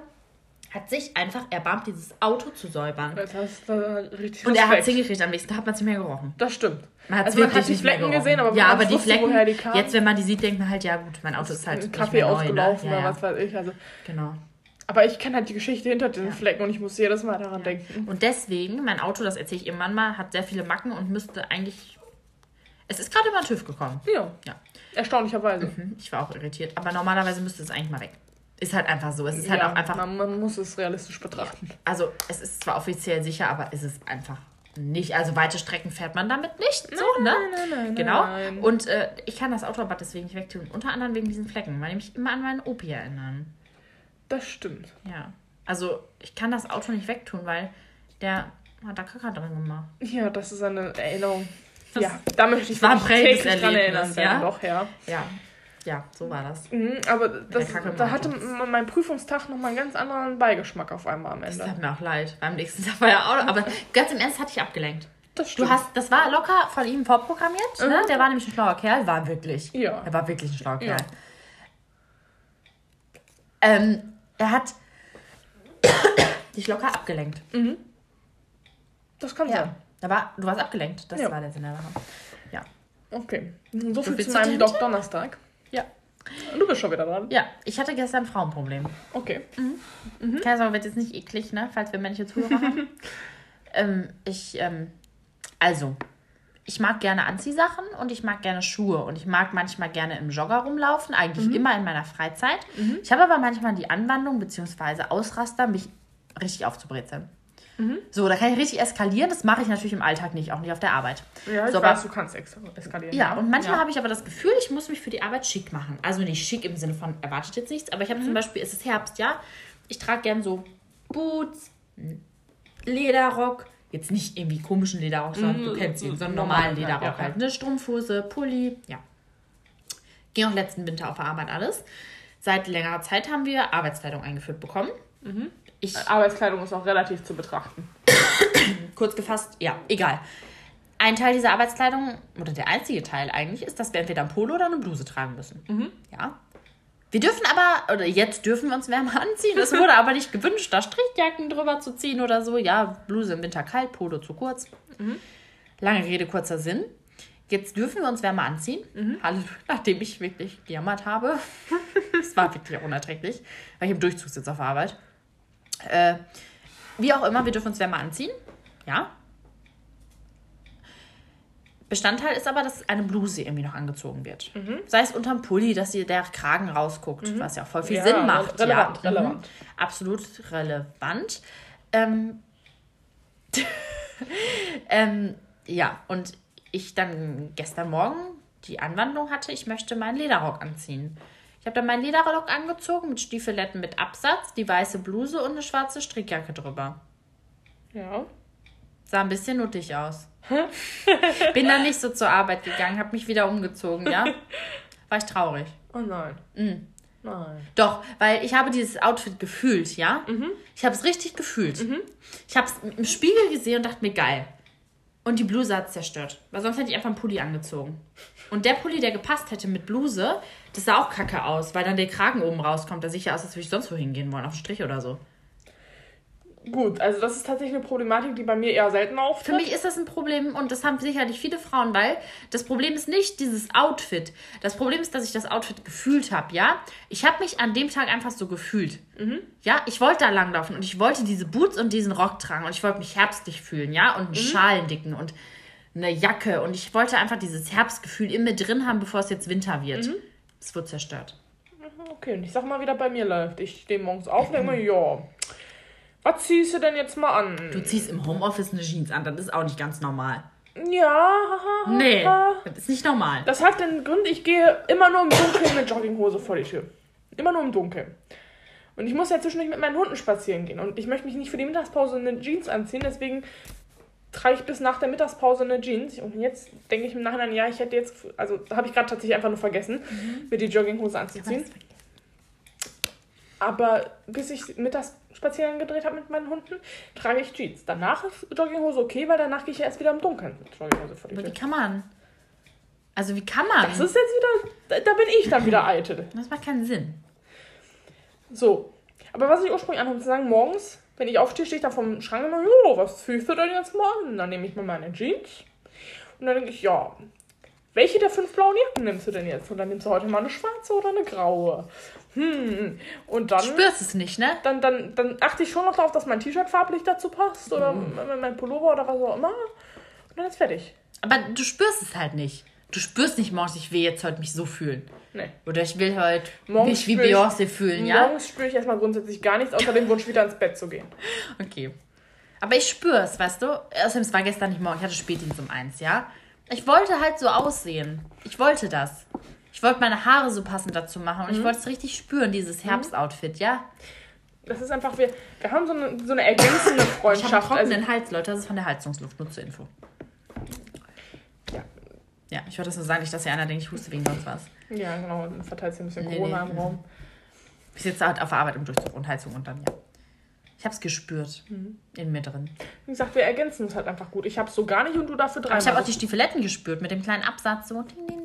hat sich einfach erbarmt, dieses Auto zu säubern. Das du richtig Und er hat es hingekriegt. Am nächsten Tag hat man es nicht mehr gerochen. Das stimmt. Man also man hat die Flecken gesehen, aber ja, man aber die wusste, Flecken, woher die kamen. jetzt wenn man die sieht, denkt man halt, ja gut, mein Auto ist halt ein Kaffee neu, ausgelaufen ne? ja, oder ja. was weiß ich. Also. Genau. Aber ich kenne halt die Geschichte hinter den Flecken und ich muss jedes Mal daran denken. Und deswegen, mein Auto, das erzähle ich irgendwann mal, hat sehr viele Macken und müsste eigentlich... Es ist gerade über den TÜV gekommen. Ja, Ja. erstaunlicherweise. Hm, Ich war auch irritiert. Aber normalerweise müsste es eigentlich mal weg. Ist halt einfach so. Es ist halt ja, auch einfach Man, man muss es realistisch betrachten. also es ist zwar offiziell sicher, aber es ist einfach nicht. Also weite Strecken fährt man damit nicht. So, ne? nein, nein, genau. nein. Und äh, ich kann das Auto aber deswegen nicht wegtun. Unter anderem wegen diesen Flecken, weil die mich immer an meinen Opi erinnern. Das stimmt. Ja. Also ich kann das Auto nicht wegtun, weil der hat da Kacker drin gemacht. Ja, das ist eine Erinnerung. Das ja, da möchte ich prägendes täglich dran erinnern ja? Doch, ja. Ja. Ja, so war das. Mhm, aber das, da hatte mein Prüfungstag nochmal einen ganz anderen Beigeschmack auf einmal am Das Ende. tat mir auch leid. Beim nächsten Tag war ja auch. Aber ganz im Ernst hatte ich abgelenkt. Das Du stimmt. hast, das war locker von ihm vorprogrammiert. Ne? Der war nämlich ein schlauer Kerl, war wirklich. Ja. Er war wirklich ein schlauer Ja. Kerl. Ähm, er hat [coughs] dich locker abgelenkt. das kann sein. Da war, du warst abgelenkt. Das Ja. war der Sinn der Sache. Ja. Okay. So viel viel zu meinem Doc Donnerstag. Du bist schon wieder dran. Ja, ich hatte gestern ein Frauenproblem. Okay. Keine Sorge, wird jetzt nicht eklig, ne? Falls wir männliche Zuhörer haben. [laughs] ähm, ich, ähm, also, ich mag gerne Anziehsachen und ich mag gerne Schuhe und ich mag manchmal gerne im Jogger rumlaufen, eigentlich immer in meiner Freizeit. Ich habe aber manchmal die Anwandlung bzw. Ausraster, mich richtig aufzubrezeln. So, da kann ich richtig eskalieren. Das mache ich natürlich im Alltag nicht, auch nicht auf der Arbeit. Ja, ich so, aber- weiß, du kannst eskalieren. Ja, und manchmal Ja. habe ich aber das Gefühl, ich muss mich für die Arbeit schick machen. Also nicht schick im Sinne von erwartet jetzt nichts, aber ich habe Mhm. zum Beispiel, es ist Herbst, ja. Ich trage gern so Boots, Lederrock, jetzt nicht irgendwie komischen Lederrock, sondern du kennst ihn, so einen normalen ja, Lederrock ja, ja. halt. Eine Strumpfhose, Pulli, ja. Ging auch letzten Winter auf der Arbeit alles. Seit längerer Zeit haben wir Arbeitskleidung eingeführt bekommen. Mhm. Ich Arbeitskleidung ist auch relativ zu betrachten. [coughs] kurz gefasst, ja, egal. Ein Teil dieser Arbeitskleidung, oder der einzige Teil eigentlich, ist, dass wir entweder ein Polo oder eine Bluse tragen müssen. Ja. Wir dürfen aber, oder jetzt dürfen wir uns wärmer anziehen. Es wurde aber nicht gewünscht, da Strichjacken drüber zu ziehen oder so. Ja, Bluse im Winter kalt, Polo zu kurz. Lange Rede, kurzer Sinn. Jetzt dürfen wir uns wärmer anziehen. Halleluja, nachdem ich wirklich gejammert habe. [laughs] Es war wirklich unerträglich, weil ich im Durchzug sitze auf Arbeit. Äh, wie auch immer, wir dürfen uns wärmer anziehen. Ja. Bestandteil ist aber, dass eine Bluse irgendwie noch angezogen wird. Sei es unterm Pulli, dass hier der Kragen rausguckt, was ja auch voll viel Ja, Sinn macht. relevant, ja. relevant. Mhm. Absolut relevant. Ähm, [laughs] ähm, ja, und ich dann gestern Morgen die Anwandlung hatte, ich möchte meinen Lederrock anziehen. Ich habe dann meinen Lederrock angezogen mit Stiefeletten mit Absatz, die weiße Bluse und eine schwarze Strickjacke drüber. Ja. Sah ein bisschen nuttig aus. [laughs] Bin dann nicht so zur Arbeit gegangen, habe mich wieder umgezogen, ja. [laughs] War ich traurig. Oh nein. Mhm. Nein. Doch, weil ich habe dieses Outfit gefühlt, ja? Mhm. Ich habe es richtig gefühlt. Ich habe es im Spiegel gesehen und dachte mir, geil. Und die Bluse hat es zerstört. Weil sonst hätte ich einfach einen Pulli angezogen. Und der Pulli, der gepasst hätte mit Bluse, das sah auch kacke aus, weil dann der Kragen oben rauskommt. Da sieht ja aus, als würde ich sonst wohin gehen wollen, auf den Strich oder so. Gut, also das ist tatsächlich eine Problematik, die bei mir eher selten auftritt. Für mich ist das ein Problem und das haben sicherlich viele Frauen, weil das Problem ist nicht dieses Outfit. Das Problem ist, dass ich das Outfit gefühlt habe, ja? Ich habe mich an dem Tag einfach so gefühlt. Ja, ich wollte da langlaufen und ich wollte diese Boots und diesen Rock tragen und ich wollte mich herbstlich fühlen, ja? Und einen Schal einen dicken und eine Jacke und ich wollte einfach dieses Herbstgefühl in mir drin haben, bevor es jetzt Winter wird. Es wurde zerstört. Okay, und ich sag mal, wie das bei mir läuft. Ich stehe morgens auf und denke mir, ja, was ziehst du denn jetzt mal an? Du ziehst im Homeoffice eine Jeans an, das ist auch nicht ganz normal. Ja, haha. Nee, haha. das ist nicht normal. Das hat den Grund, ich gehe immer nur im Dunkeln mit Jogginghose vor die Tür. Immer nur im Dunkeln. Und ich muss ja zwischendurch mit meinen Hunden spazieren gehen. Und ich möchte mich nicht für die Mittagspause eine Jeans anziehen. Deswegen trage ich bis nach der Mittagspause eine Jeans. Und jetzt denke ich im Nachhinein, ja, ich hätte jetzt, also habe ich gerade tatsächlich einfach nur vergessen, mir die Jogginghose anzuziehen. Aber bis ich mittags spazieren gedreht habe mit meinen Hunden, trage ich Jeans. Danach ist Jogginghose okay, weil danach gehe ich ja erst wieder im Dunkeln mit Jogginghose vor die Aber wie kann man? Also wie kann man? Das ist jetzt wieder, da, bin ich dann wieder eitel. Das macht keinen Sinn. So. Aber was ich ursprünglich anhabe, zu sagen, morgens, wenn ich aufstehe, stehe ich da vom Schrank und immer, jo, was fühlst du denn jetzt an? Dann nehme ich mir meine Jeans. Und dann denke ich, ja, welche der fünf blauen Jacken nimmst du denn jetzt? Und dann nimmst du heute mal eine schwarze oder eine graue. Hm. Und dann, Spürst es nicht, ne? dann, dann, dann achte ich schon noch darauf, dass mein T-Shirt farblich dazu passt oder mein Pullover oder was auch immer. Und dann ist fertig. Aber du spürst es halt nicht. Du spürst nicht morgens, ich will jetzt heute mich so fühlen. Nee. Oder ich will heute Morgens mich wie Beyoncé fühlen, ja? Morgens spüre ich erstmal grundsätzlich gar nichts, außer den Wunsch, wieder ins Bett zu gehen. [laughs] Okay. Aber ich spür's, weißt du? Außerdem, es war gestern nicht morgen, ich hatte Spätdienst um eins, ja? Ich wollte halt so aussehen. Ich wollte das. Ich wollte meine Haare so passend dazu machen und ich wollte es richtig spüren, dieses Herbstoutfit, ja? Das ist einfach, wir, wir haben so eine, so eine ergänzende [laughs] Ich habe Freundschaft. einen also, trockenen Hals, Leute, das ist von der Heizungsluft, nur zur Info. Ja. Ja, ich wollte das nur sagen, nicht, dass hier einer denkt, ich huste wegen sonst was. ja, genau, dann verteilt sich ein bisschen Nee, Corona nee. im Raum. Ich sitze halt auf der Arbeit im Durchzug und Heizung und dann, ja. Ich hab's gespürt. Mhm. In mir drin. Wie gesagt, wir ergänzen uns halt einfach gut. Ich habe so gar nicht und du dafür drei. Ich habe auch die Stiefeletten gespürt mit dem kleinen Absatz so. Ding, ding,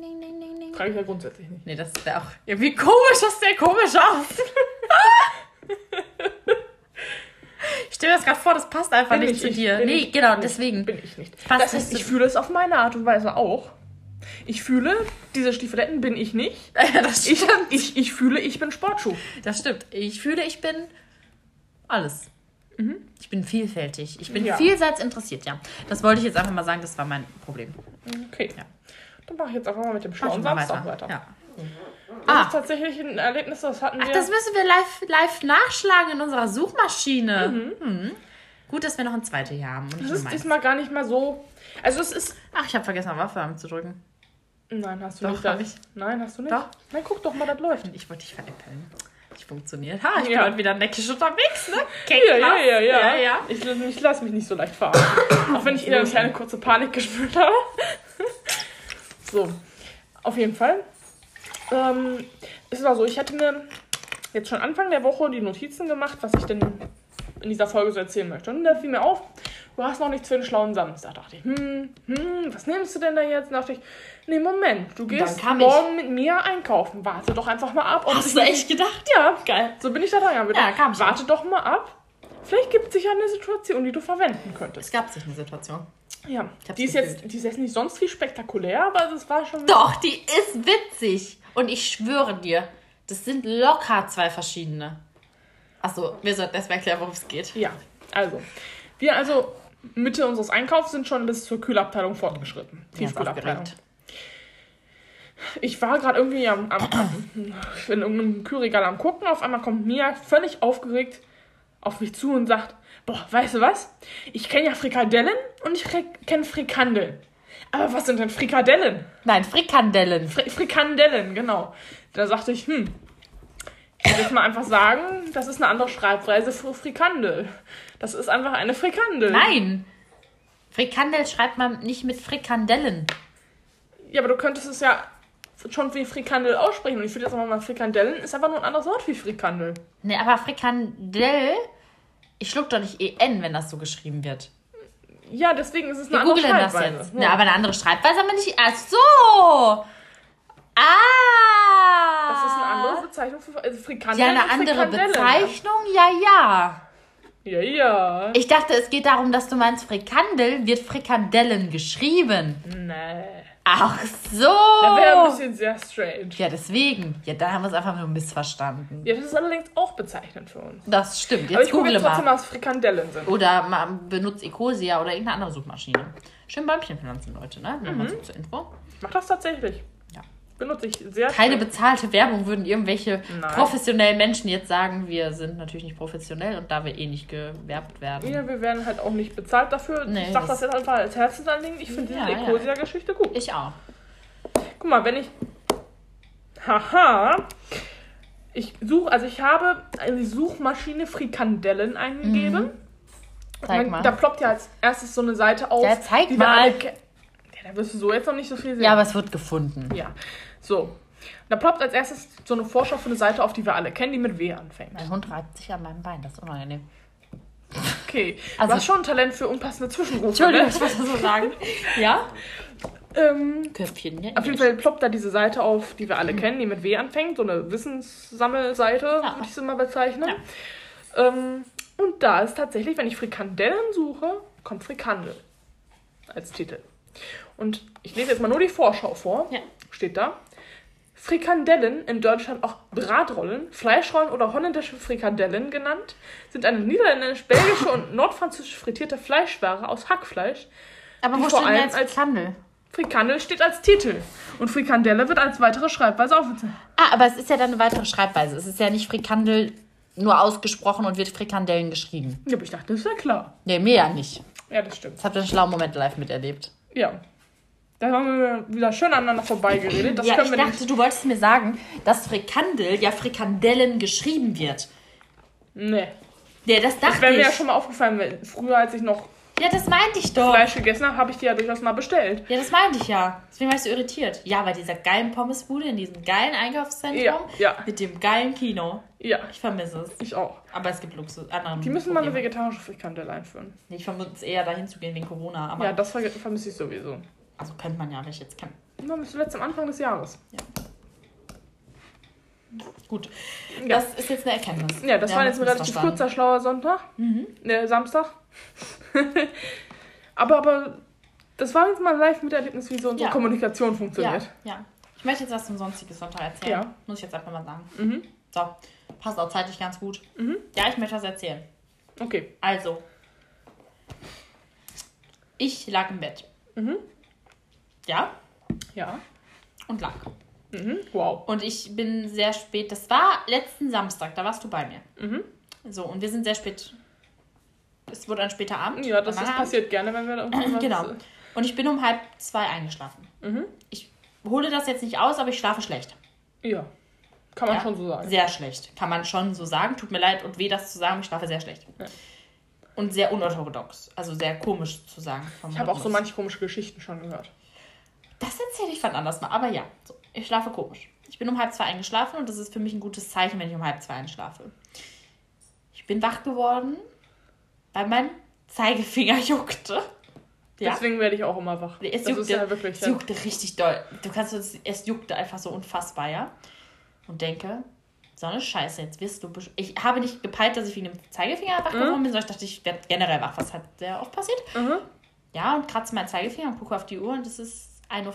Trage ich ja grundsätzlich nicht. Nee, das wäre auch irgendwie komisch, das sähe komisch aus. [laughs] ich stelle mir das gerade vor, das passt einfach Bin nicht ich, zu dir. Nee, ich, genau, bin deswegen. Bin ich nicht. Passt das heißt, ich fühle es auf meine Art und Weise auch. Ich fühle, diese Stiefeletten bin ich nicht. [laughs] das, Ich, ich, ich fühle, ich bin Sportschuh. das stimmt. Ich fühle, ich bin alles. Ich bin vielfältig. Ich bin Mhm. Ja. vielseits interessiert, ja. Das wollte ich jetzt einfach mal sagen, das war mein Problem. Okay. Ja. Dann mache ich jetzt einfach mal mit dem schlauen Samstag weiter. Ja. Das Ah. ist tatsächlich ein Erlebnis, das hatten wir. Ach, das müssen wir live, live nachschlagen in unserer Suchmaschine. Mhm. Gut, dass wir noch ein zweites Jahr haben. Das ist diesmal gar nicht mal so. Also es ist. Ach, ich habe vergessen, auf Waffe anzudrücken. Nein, hast du Doch, nicht. hab ich. Nein, hast du nicht. Doch. Nein, guck doch mal, das läuft. Ich wollte dich veräppeln. Nicht funktioniert. Ha, ich bin Ja. heute wieder neckisch unterwegs, ne? Ja, ja, ja, ja. ja, ja. Ich, ich lasse mich nicht so leicht verarschen. [coughs] Auch wenn ich eher eine kleine kurze Panik gespürt habe. [laughs] so, auf jeden Fall. Ähm, es war so, ich hatte mir jetzt schon Anfang der Woche die Notizen gemacht, was ich denn in dieser Folge so erzählen möchte. Und da fiel mir auf, du hast noch nichts für den schlauen Samstag. Da dachte ich, hm, hm, was nimmst du denn da jetzt? Da dachte ich, nee, Moment, du gehst kam morgen mit mir einkaufen. Warte doch einfach mal ab. Hast du echt gedacht? Ja, Geil. so bin ich da dran. Ja, kam schon. Warte doch mal ab. Vielleicht gibt es sich ja eine Situation, die du verwenden könntest. Es gab sich eine Situation. Ja, die ist, gefühlt. jetzt, die ist jetzt nicht sonst viel spektakulär, aber es war schon. Doch, die ist witzig. Und ich schwöre dir, das sind locker zwei verschiedene. Achso, wir sollten erst mal erklären, worum es geht. Ja, also. Wir also Mitte unseres Einkaufs sind schon bis zur Kühlabteilung fortgeschritten. Tiefkühlabteilung. Ich war gerade irgendwie am, am, in irgendeinem Kühlregal am gucken. Auf einmal kommt Mia völlig aufgeregt auf mich zu und sagt: Boah, weißt du was? Ich kenne ja Frikadellen und ich kenne Frikandeln. Aber was sind denn Frikadellen? Nein, Frikandellen. Fri Frikandellen, genau. Da sagte ich, hm, ich würde jetzt mal einfach sagen, das ist eine andere Schreibweise für Frikandel. Das ist einfach eine Frikandel. Nein. Frikandel schreibt man nicht mit Frikandellen. Ja, aber du könntest es ja schon wie Frikandel aussprechen. Und ich würde jetzt aber mal Frikandellen ist einfach nur ein anderes Wort wie Frikandel. Nee, aber Frikandel, ich schluck doch nicht EN, wenn das so geschrieben wird. Ja, deswegen ist es eine Wir andere googeln das Schreibweise. jetzt. Ja. Ne, aber eine andere Schreibweise haben wir nicht. Ach so! Ah! das ist eine andere Bezeichnung für also Frikandel. Ja, eine andere. Bezeichnung? Ja, ja. Ja, ja. Ich dachte, es geht darum, dass du meinst, Frikandel wird Frikandellen geschrieben. Nee. Ach so. Das wäre ein bisschen sehr strange. ja, deswegen. Ja, da haben wir es einfach nur missverstanden. Ja, das ist allerdings auch bezeichnend für uns. Das stimmt. Aber Jetzt ich gucke google jetzt trotzdem mal. was Frikandellen sind. Oder man benutzt Ecosia oder irgendeine andere Suchmaschine. Schön Bäumchen pflanzen, Leute, ne? Nur mal so zur Info. Ich mach das tatsächlich. Ja. Benutze ich sehr Keine schnell. bezahlte Werbung würden irgendwelche Nein. professionellen Menschen jetzt sagen, wir sind natürlich nicht professionell und da wir eh nicht gewerbt werden. Ja, wir werden halt auch nicht bezahlt dafür. Nee, ich sag das- das jetzt einfach als Herzensanliegen. Ich finde Ja, diese ja. Ecosia-Geschichte gut. Ich auch. Guck mal, wenn ich. Haha. Ich suche, also ich habe in die Suchmaschine Frikandellen eingegeben. Zeig Man- mal. Da ploppt ja als erstes so eine Seite auf. Ja, zeig mal. Ja, da wirst du so jetzt noch nicht so viel sehen. Ja, aber es wird gefunden. Ja. So. Da ploppt als erstes so eine Vorschau für eine Seite auf, die wir alle kennen, die mit W anfängt. Mein Hund reibt sich an meinem Bein, das ist unangenehm. Okay. Also- du hast schon ein Talent für unpassende Zwischenrufe. Entschuldigung, Ne? ich wollte so sagen. [laughs] Ja? Ähm, Köpfchen, ja. Auf jeden Fall ploppt da diese Seite auf, die wir alle kennen, die mit W anfängt. So eine Wissenssammelseite, Ja. würde ich sie mal bezeichnen. Ähm, und da ist tatsächlich, wenn ich Frikandellen suche, kommt Frikandel als Titel. Und ich lese jetzt mal nur die Vorschau vor. Ja. Steht da. Frikandellen, in Deutschland auch Bratrollen, Fleischrollen oder holländische Frikadellen genannt, sind eine niederländisch-belgische und nordfranzösische frittierte Fleischware aus Hackfleisch, Aber wo steht denn jetzt als- Frikandel? Frikandel steht als Titel und Frikandelle wird als weitere Schreibweise aufgezeichnet. Ah, aber es ist ja dann eine weitere Schreibweise. Es ist ja nicht Frikandel nur ausgesprochen und wird Frikandellen geschrieben. Ja, aber ich dachte, das wäre klar. Nee, mir ja nicht. Ja, das stimmt. Das habt ihr einen schlauen Moment live miterlebt. Ja. Da haben wir wieder schön aneinander vorbeigeredet. Das ja, können ich wir dachte, nicht. du wolltest mir sagen, dass Frikandel ja Frikandellen geschrieben wird. Nee. Ja, das Das dachte wäre mir ich. ja schon mal aufgefallen, weil früher, als ich noch ja, das meinte ich doch. Fleisch gegessen habe, habe ich die ja durchaus mal bestellt. Ja, das meinte ich ja. Deswegen war ich so irritiert. Ja, bei dieser geilen Pommesbude in diesem geilen Einkaufszentrum Ja, ja. mit dem geilen Kino. Ja, Ich vermisse es. ich auch. Aber es gibt Luxus. Andere Die müssen mal eine Probleme. vegetarische Frikandelle einführen. Nee, Ich vermisse es eher dahin zu gehen wegen Corona. Ja, das ver vermisse ich sowieso. Also könnte man ja, ich jetzt kann. Immer bis zuletzt am Anfang des Jahres. Gut. Ja. Das ist jetzt eine Erkenntnis. Ja, das Wir war jetzt ein relativ kurzer, schlauer Sonntag. Ne, Samstag. [laughs] aber, aber das war jetzt mal live mit Erlebnis, wie so unsere Ja. Kommunikation Ja, funktioniert. ja. Ich möchte jetzt was zum sonstigen Sonntag erzählen. Ja. Muss ich jetzt einfach mal sagen. Mhm. So, passt auch zeitlich ganz gut. Mhm. Ja, ich möchte was erzählen. Okay. Also, ich lag im Bett. Mhm. Ja, Ja. und lag. Mhm. Wow. Und ich bin sehr spät, das war letzten Samstag, da warst du bei mir. Mhm. So, und wir sind sehr spät. Es wurde ein später Abend. Ja, das ist passiert gerne, wenn wir da irgendwie Genau. Und ich bin um halb zwei eingeschlafen. Mhm. Ich hole das jetzt nicht aus, aber ich schlafe schlecht. Ja. Kann man Ja, schon so sagen. Sehr schlecht. Kann man schon so sagen. Tut mir leid und weh, das zu sagen. Ich schlafe sehr schlecht. Ja. Und sehr unorthodox. Also sehr komisch zu sagen. Ich habe auch so manche komische Geschichten schon gehört. Das erzähle ich wann anders mal. Aber ja, so, ich schlafe komisch. Ich bin um halb zwei eingeschlafen und das ist für mich ein gutes Zeichen, wenn ich um halb zwei einschlafe. Ich bin wach geworden, weil mein Zeigefinger [laughs] juckte. Ja. Deswegen werde ich auch immer wach. Es das juckte, ja wirklich. es juckte richtig doll. Du kannst es, es juckte einfach so unfassbar, ja. Und denke, so eine Scheiße, jetzt wirst du. Ich habe nicht gepeilt, dass ich wegen dem Zeigefinger wach geworden bin, sondern ich dachte, ich werde generell wach, was halt sehr oft passiert. Mhm. Ja, und kratze meinen Zeigefinger und gucke auf die Uhr und es ist 1.40 Uhr.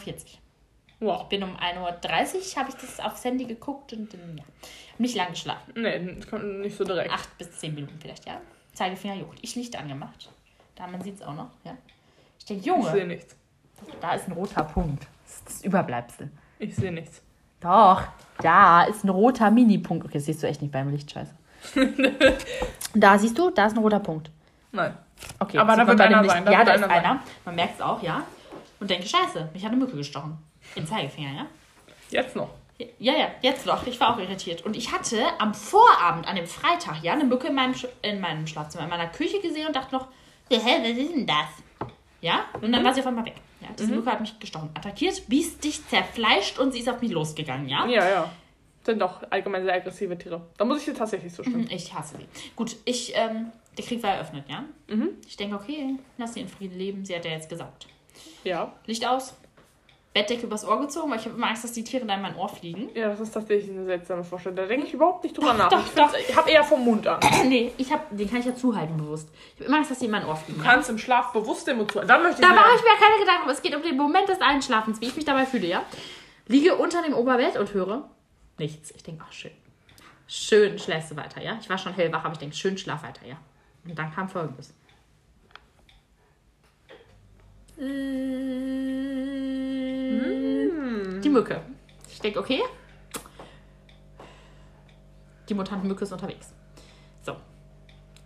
Wow. bin um 1.30 Uhr, habe ich das aufs Handy geguckt und dann, ja, hab nicht lang geschlafen. Nee, das kommt nicht so direkt. Acht bis zehn Minuten vielleicht, ja. Zeigefinger juckt. Ich Licht angemacht. Da, man sieht es auch noch, ja. Ich denke, Ich sehe Junge, nichts. da ist ein roter Punkt. Das ist das Überbleibsel. Ich sehe nichts. Doch, da ist ein roter Mini-Punkt. Okay, das siehst du echt nicht beim Licht, scheiße. [laughs] da siehst du, da ist ein roter Punkt. Nein. Okay, Aber da wird einer sein, da Ja, da ist einer. Man merkt es auch, ja. Und denke, scheiße, mich hat eine Mücke gestochen. Im Zeigefinger, ja. Jetzt noch. Ja, ja, jetzt noch. Ich war auch irritiert. Und ich hatte am Vorabend, an dem Freitag, ja, eine Mücke in meinem, Sch in meinem Schlafzimmer, in meiner Küche gesehen und dachte noch, hä, was ist denn das? Ja? Und dann war sie auf einmal weg. Ja, diese Mücke hat mich gestochen, attackiert, biest dich zerfleischt und sie ist auf mich losgegangen, ja? Ja, ja. Sind doch allgemein sehr aggressive Tiere. Da muss ich dir tatsächlich zustimmen. Ich hasse sie. Gut, ich, ähm, der Krieg war eröffnet, ja? Ich denke, okay, lass sie in Frieden leben, sie hat ja jetzt gesagt. Ja. Licht aus, Bettdecke übers Ohr gezogen, weil ich habe immer Angst, dass die Tiere da in mein Ohr fliegen. Ja, das ist tatsächlich eine seltsame Vorstellung. Da denke ich überhaupt nicht drüber Doch, nach. doch, ich ich habe eher vom Mund an. Du [clears throat] nee, ich hab, den kann ich ja zuhalten bewusst. Ich habe immer Angst, dass die in mein Ohr fliegen. Ja? kannst im Schlaf bewusst den Mund zu. Dann möchte ich Da mache ich mir keine Gedanken, es geht um den Moment des Einschlafens, wie ich mich dabei fühle, ja? Liege unter dem Oberbett und höre nichts. Ich denke, ach schön. Schön schläfst du weiter, ja? Ich war schon hellwach, aber ich denke, schön schlaf weiter, ja? Und dann kam folgendes. Die Mücke. Ich denke, okay. Die Mutante Mücke ist unterwegs. So.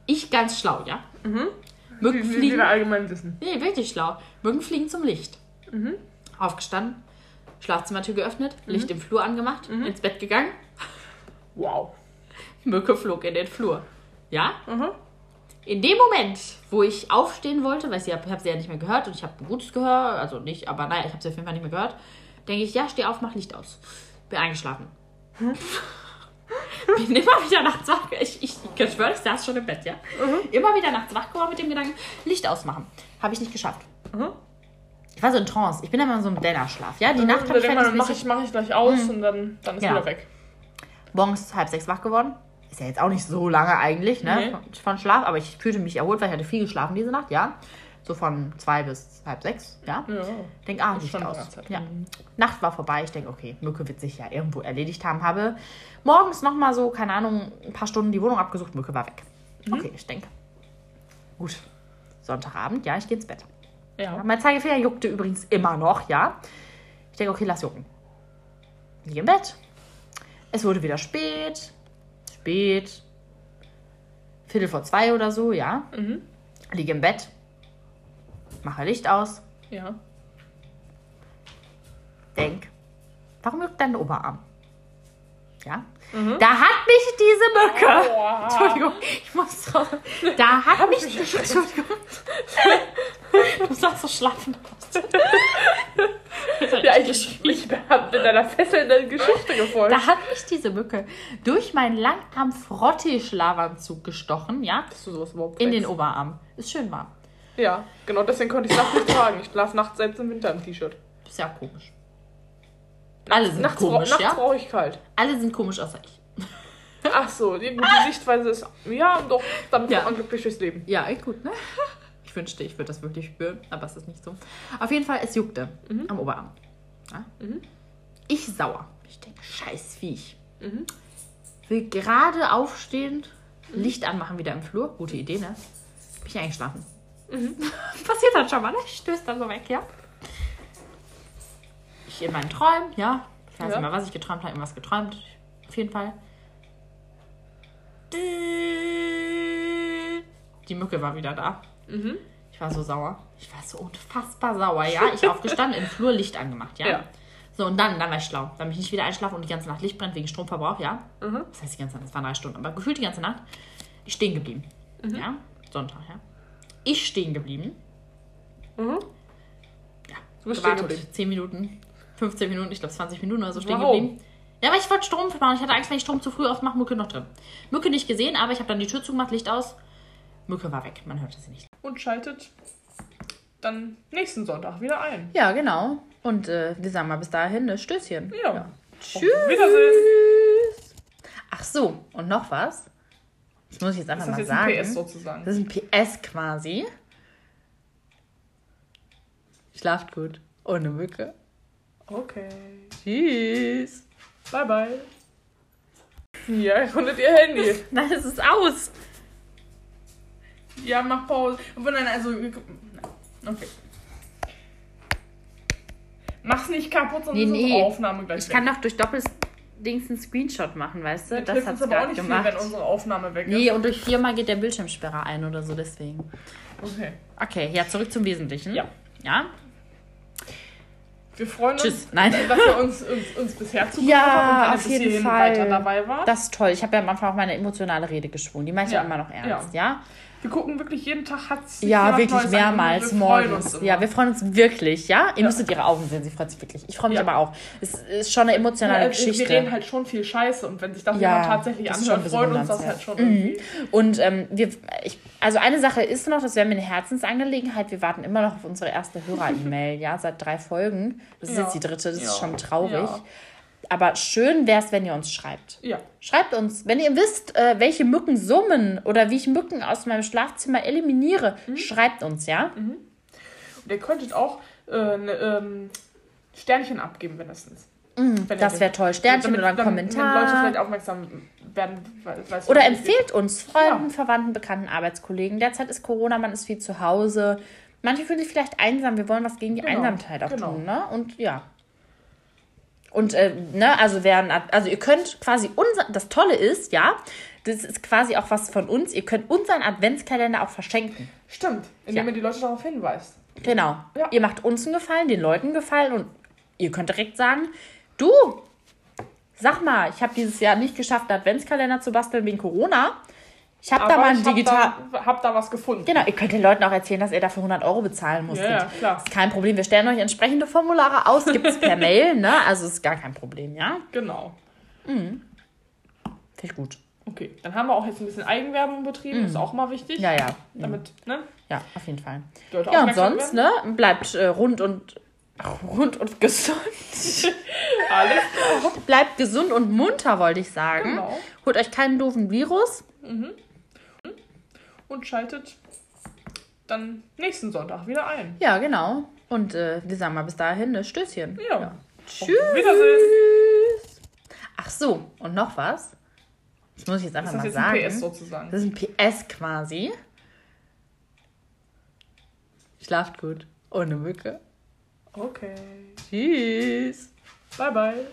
Ich ganz schlau, ja? Mücken Wie, wie fliegen. wir allgemein wissen. Nee, wirklich schlau. Mücken fliegen zum Licht. Aufgestanden, Schlafzimmertür geöffnet, Licht im Flur angemacht, ins Bett gegangen, Wow. Mücke flog in den Flur. Ja? Mhm. In dem Moment, wo ich aufstehen wollte, weil ich habe hab sie ja nicht mehr gehört und ich habe ein gutes Gehör, also nicht, aber naja, ich habe sie auf jeden Fall nicht mehr gehört, denke ich, ja, steh auf, mach Licht aus. Bin eingeschlafen. Bin immer wieder nachts wach. Ich, ich, ich schwöre, ich saß schon im Bett, ja. Immer wieder nachts wach geworden mit dem Gedanken, Licht ausmachen. Habe ich nicht geschafft. Ich war so in Trance. Ich bin immer in so einem Dämmerschlaf, ja. Die Nacht Da habe ich dann mache fertig ich, mach ich gleich aus und dann, dann ist Ja. wieder weg. morgens halb sechs wach geworden. Ist ja jetzt auch nicht so lange eigentlich, ne? Nee. Von, Schlaf, aber ich fühlte mich erholt, weil ich hatte viel geschlafen diese Nacht, ja. So von zwei bis halb sechs, ja. Ja. Denk, ah, Ist Licht aus. Ja. Nacht war vorbei. Ich denke, okay, Mücke wird sich ja irgendwo erledigt haben. Habe morgens nochmal so, keine Ahnung, ein paar Stunden die Wohnung abgesucht. Mücke war weg. Mhm. Okay, ich denke. Gut. Sonntagabend, ja, ich gehe ins Bett. Ja. Mein Zeigefinger juckte übrigens immer noch, ja. Ich denke, okay, lass jucken. Liege im Bett. Es wurde wieder spät. Spät. Viertel vor zwei oder so, ja. Mhm. Liege im Bett. Mache Licht aus. Ja. Denk, warum juckt dein Oberarm? Ja. Da hat mich diese Mücke. Boah. Entschuldigung, ich muss drauf. Da hat mich. Entschuldigung. [laughs] Du sahst so schlafen aus. Ja, ich, ich hab mit einer fesselnden Geschichte gefolgt. Da hat mich diese Mücke durch meinen Langarm-Frottee-Schlafanzug gestochen, ja, Dass du sowas überhaupt in den. Oberarm. Ist schön warm. Ja, genau deswegen konnte ich es nachts nicht tragen. Ich schlafe nachts selbst im Winter im T-Shirt. Ist ja komisch. Alle sind Nachts, komisch, nachts ja? brauche ich kalt. Alle sind komisch außer ich. [laughs] Ach so, die gute Sichtweise ist, ja, doch, dann Ja. ja. man glücklich durchs Leben. Ja, echt gut, ne? [laughs] Ich wünschte, ich würde das wirklich spüren, aber es ist nicht so. Auf jeden Fall, es juckte am Oberarm. Ja? Ich sauer. Ich denke, scheiß Viech. Will gerade aufstehen, Licht anmachen wieder im Flur. Gute Idee, ne? Bin ich eingeschlafen. [laughs] Passiert dann schon mal, ne? Ich stößt dann so weg, ja? Ich in meinen Träumen, ja? Ich weiß Ja. nicht mehr, was ich geträumt habe, irgendwas geträumt. Auf jeden Fall. Die Mücke war wieder da. Ich war so sauer. Ich war so unfassbar sauer, ja. Ich aufgestanden, im Flur Licht angemacht, ja. Ja. So, und dann, dann war ich schlau. Dann bin ich nicht wieder einschlafen und die ganze Nacht Licht brennt wegen Stromverbrauch, ja. Das heißt die ganze Nacht, das waren drei Stunden, aber gefühlt die ganze Nacht. Ich stehen geblieben. Ja, Sonntag, ja. Ich stehen geblieben. Ja, Du bist stehen gewartet. geblieben. 10 Minuten, 15 Minuten, ich glaube 20 Minuten oder so stehen geblieben. Ja, weil ich wollte Strom machen. Ich hatte Angst, wenn ich Strom zu früh aufmache, Mücke noch drin. Mücke nicht gesehen, aber ich habe dann die Tür zugemacht, Licht aus. Mücke war weg, man hörte sie nicht. Und schaltet dann nächsten Sonntag wieder ein. Ja, genau. Und äh, wir sagen mal bis dahin, ne Stößchen. Ja. Tschüss. Auf Wiedersehen. Ach so, und noch was? Das muss ich jetzt einfach Das ist mal jetzt sagen. ein PS sozusagen. Das ist ein PS quasi. Schlaft gut. Ohne Mücke. Okay. Tschüss. Bye, bye. Ja, erkundet ihr Handy. [laughs] Nein, es ist aus. Ja, mach Pause. Obwohl, nein, also. Nein. Okay. Mach's nicht kaputt, sonst Nee, nee. unsere Aufnahme gleich Ich kann doch durch Doppelsdings einen Screenshot machen, weißt du? weg. Das hilft hat uns es aber auch nicht gemacht. viel, wenn unsere Aufnahme weg ist. Nee, und durch viermal geht der Bildschirmsperrer ein oder so, deswegen. Okay. Okay, ja, zurück zum Wesentlichen. Ja. Ja? Wir freuen uns, Tschüss. Nein. dass ihr uns, uns, uns bisher [laughs] zugehört Ja, habt und auf bis jeden Fall. weiter dabei wart. Das ist toll. Ich habe ja am Anfang auch meine emotionale Rede geschwungen. Die meine ich ja, Ja, immer noch ernst, ja? Wir gucken wirklich jeden Tag hat sich Ja, wirklich Neues mehrmals morgens. Ja, wir freuen uns wirklich, ja? Ihr Ja. müsstet ihre Augen sehen, sie freut sich wirklich. Ich freue mich Ja. aber auch. Es ist schon eine emotionale Ja, Geschichte. Wir reden halt schon viel Scheiße und wenn sich das Ja, jemand tatsächlich anhört, bisschen freut uns das halt schon irgendwie. Und ähm, wir, ich, also eine Sache ist noch, das wäre mir eine Herzensangelegenheit. Wir warten immer noch auf unsere erste Hörer-E-Mail, ja, seit drei Folgen. Das ist Ja. jetzt die dritte, das Ja. ist schon traurig. Aber schön wäre es, wenn ihr uns schreibt. Ja. Schreibt uns, wenn ihr wisst, äh, welche Mücken summen oder wie ich Mücken aus meinem Schlafzimmer eliminiere, Mhm. schreibt uns, ja? Und ihr könntet auch äh, ne, ähm, Sternchen abgeben. Wenn ihr Mhm, Das den- wäre toll. Sternchen damit- oder ein damit- Wenn Leute Kommentar. vielleicht aufmerksam werden. es Oder empfehlt uns Freunden, Ja. Verwandten, Bekannten, Arbeitskollegen. Derzeit ist Corona, man ist viel zu Hause. Manche fühlen sich vielleicht einsam. Wir wollen was gegen die Genau, Einsamkeit auch genau. tun, ne? Und ja. Und, äh, ne, also werden, also ihr könnt quasi unser, das Tolle ist, ja, das ist quasi auch was von uns. Ihr könnt unseren Adventskalender auch verschenken. Stimmt, indem Ja. ihr die Leute darauf hinweist. Genau. Ja. Ihr macht uns einen Gefallen, den Leuten einen Gefallen und ihr könnt direkt sagen, du, sag mal, ich habe dieses Jahr nicht geschafft, einen Adventskalender zu basteln wegen Corona. Ich habe da mal ein digital... da, hab da was gefunden. Genau, ihr könnt den Leuten auch erzählen, dass ihr dafür 100 Euro bezahlen musstet. Ja, ja, klar. Ist kein Problem. Wir stellen euch entsprechende Formulare aus, gibt es per [laughs] Mail, ne? Also ist gar kein Problem, ja? Genau. Finde ich gut. Okay, dann haben wir auch jetzt ein bisschen Eigenwerbung betrieben, ist auch mal wichtig. Mhm. Ja, ja. Damit, ne? Ja, auf jeden Fall. Ja, und sonst, ne? Bleibt äh, rund und [laughs] rund und gesund. [laughs] Alles Bleibt gesund und munter, wollte ich sagen. Genau. Holt euch keinen doofen Virus. Und schaltet dann nächsten Sonntag wieder ein. Ja, genau. Und äh, wir sagen mal bis dahin, ne? Stößchen. Ja. Tschüss. Auf Wiedersehen. Ach so, und noch was? Das muss ich jetzt einfach Ist das mal jetzt sagen. ein PS sozusagen? Das ist ein PS quasi. Schlaft gut. Ohne Mücke. Okay. Tschüss. Bye, bye.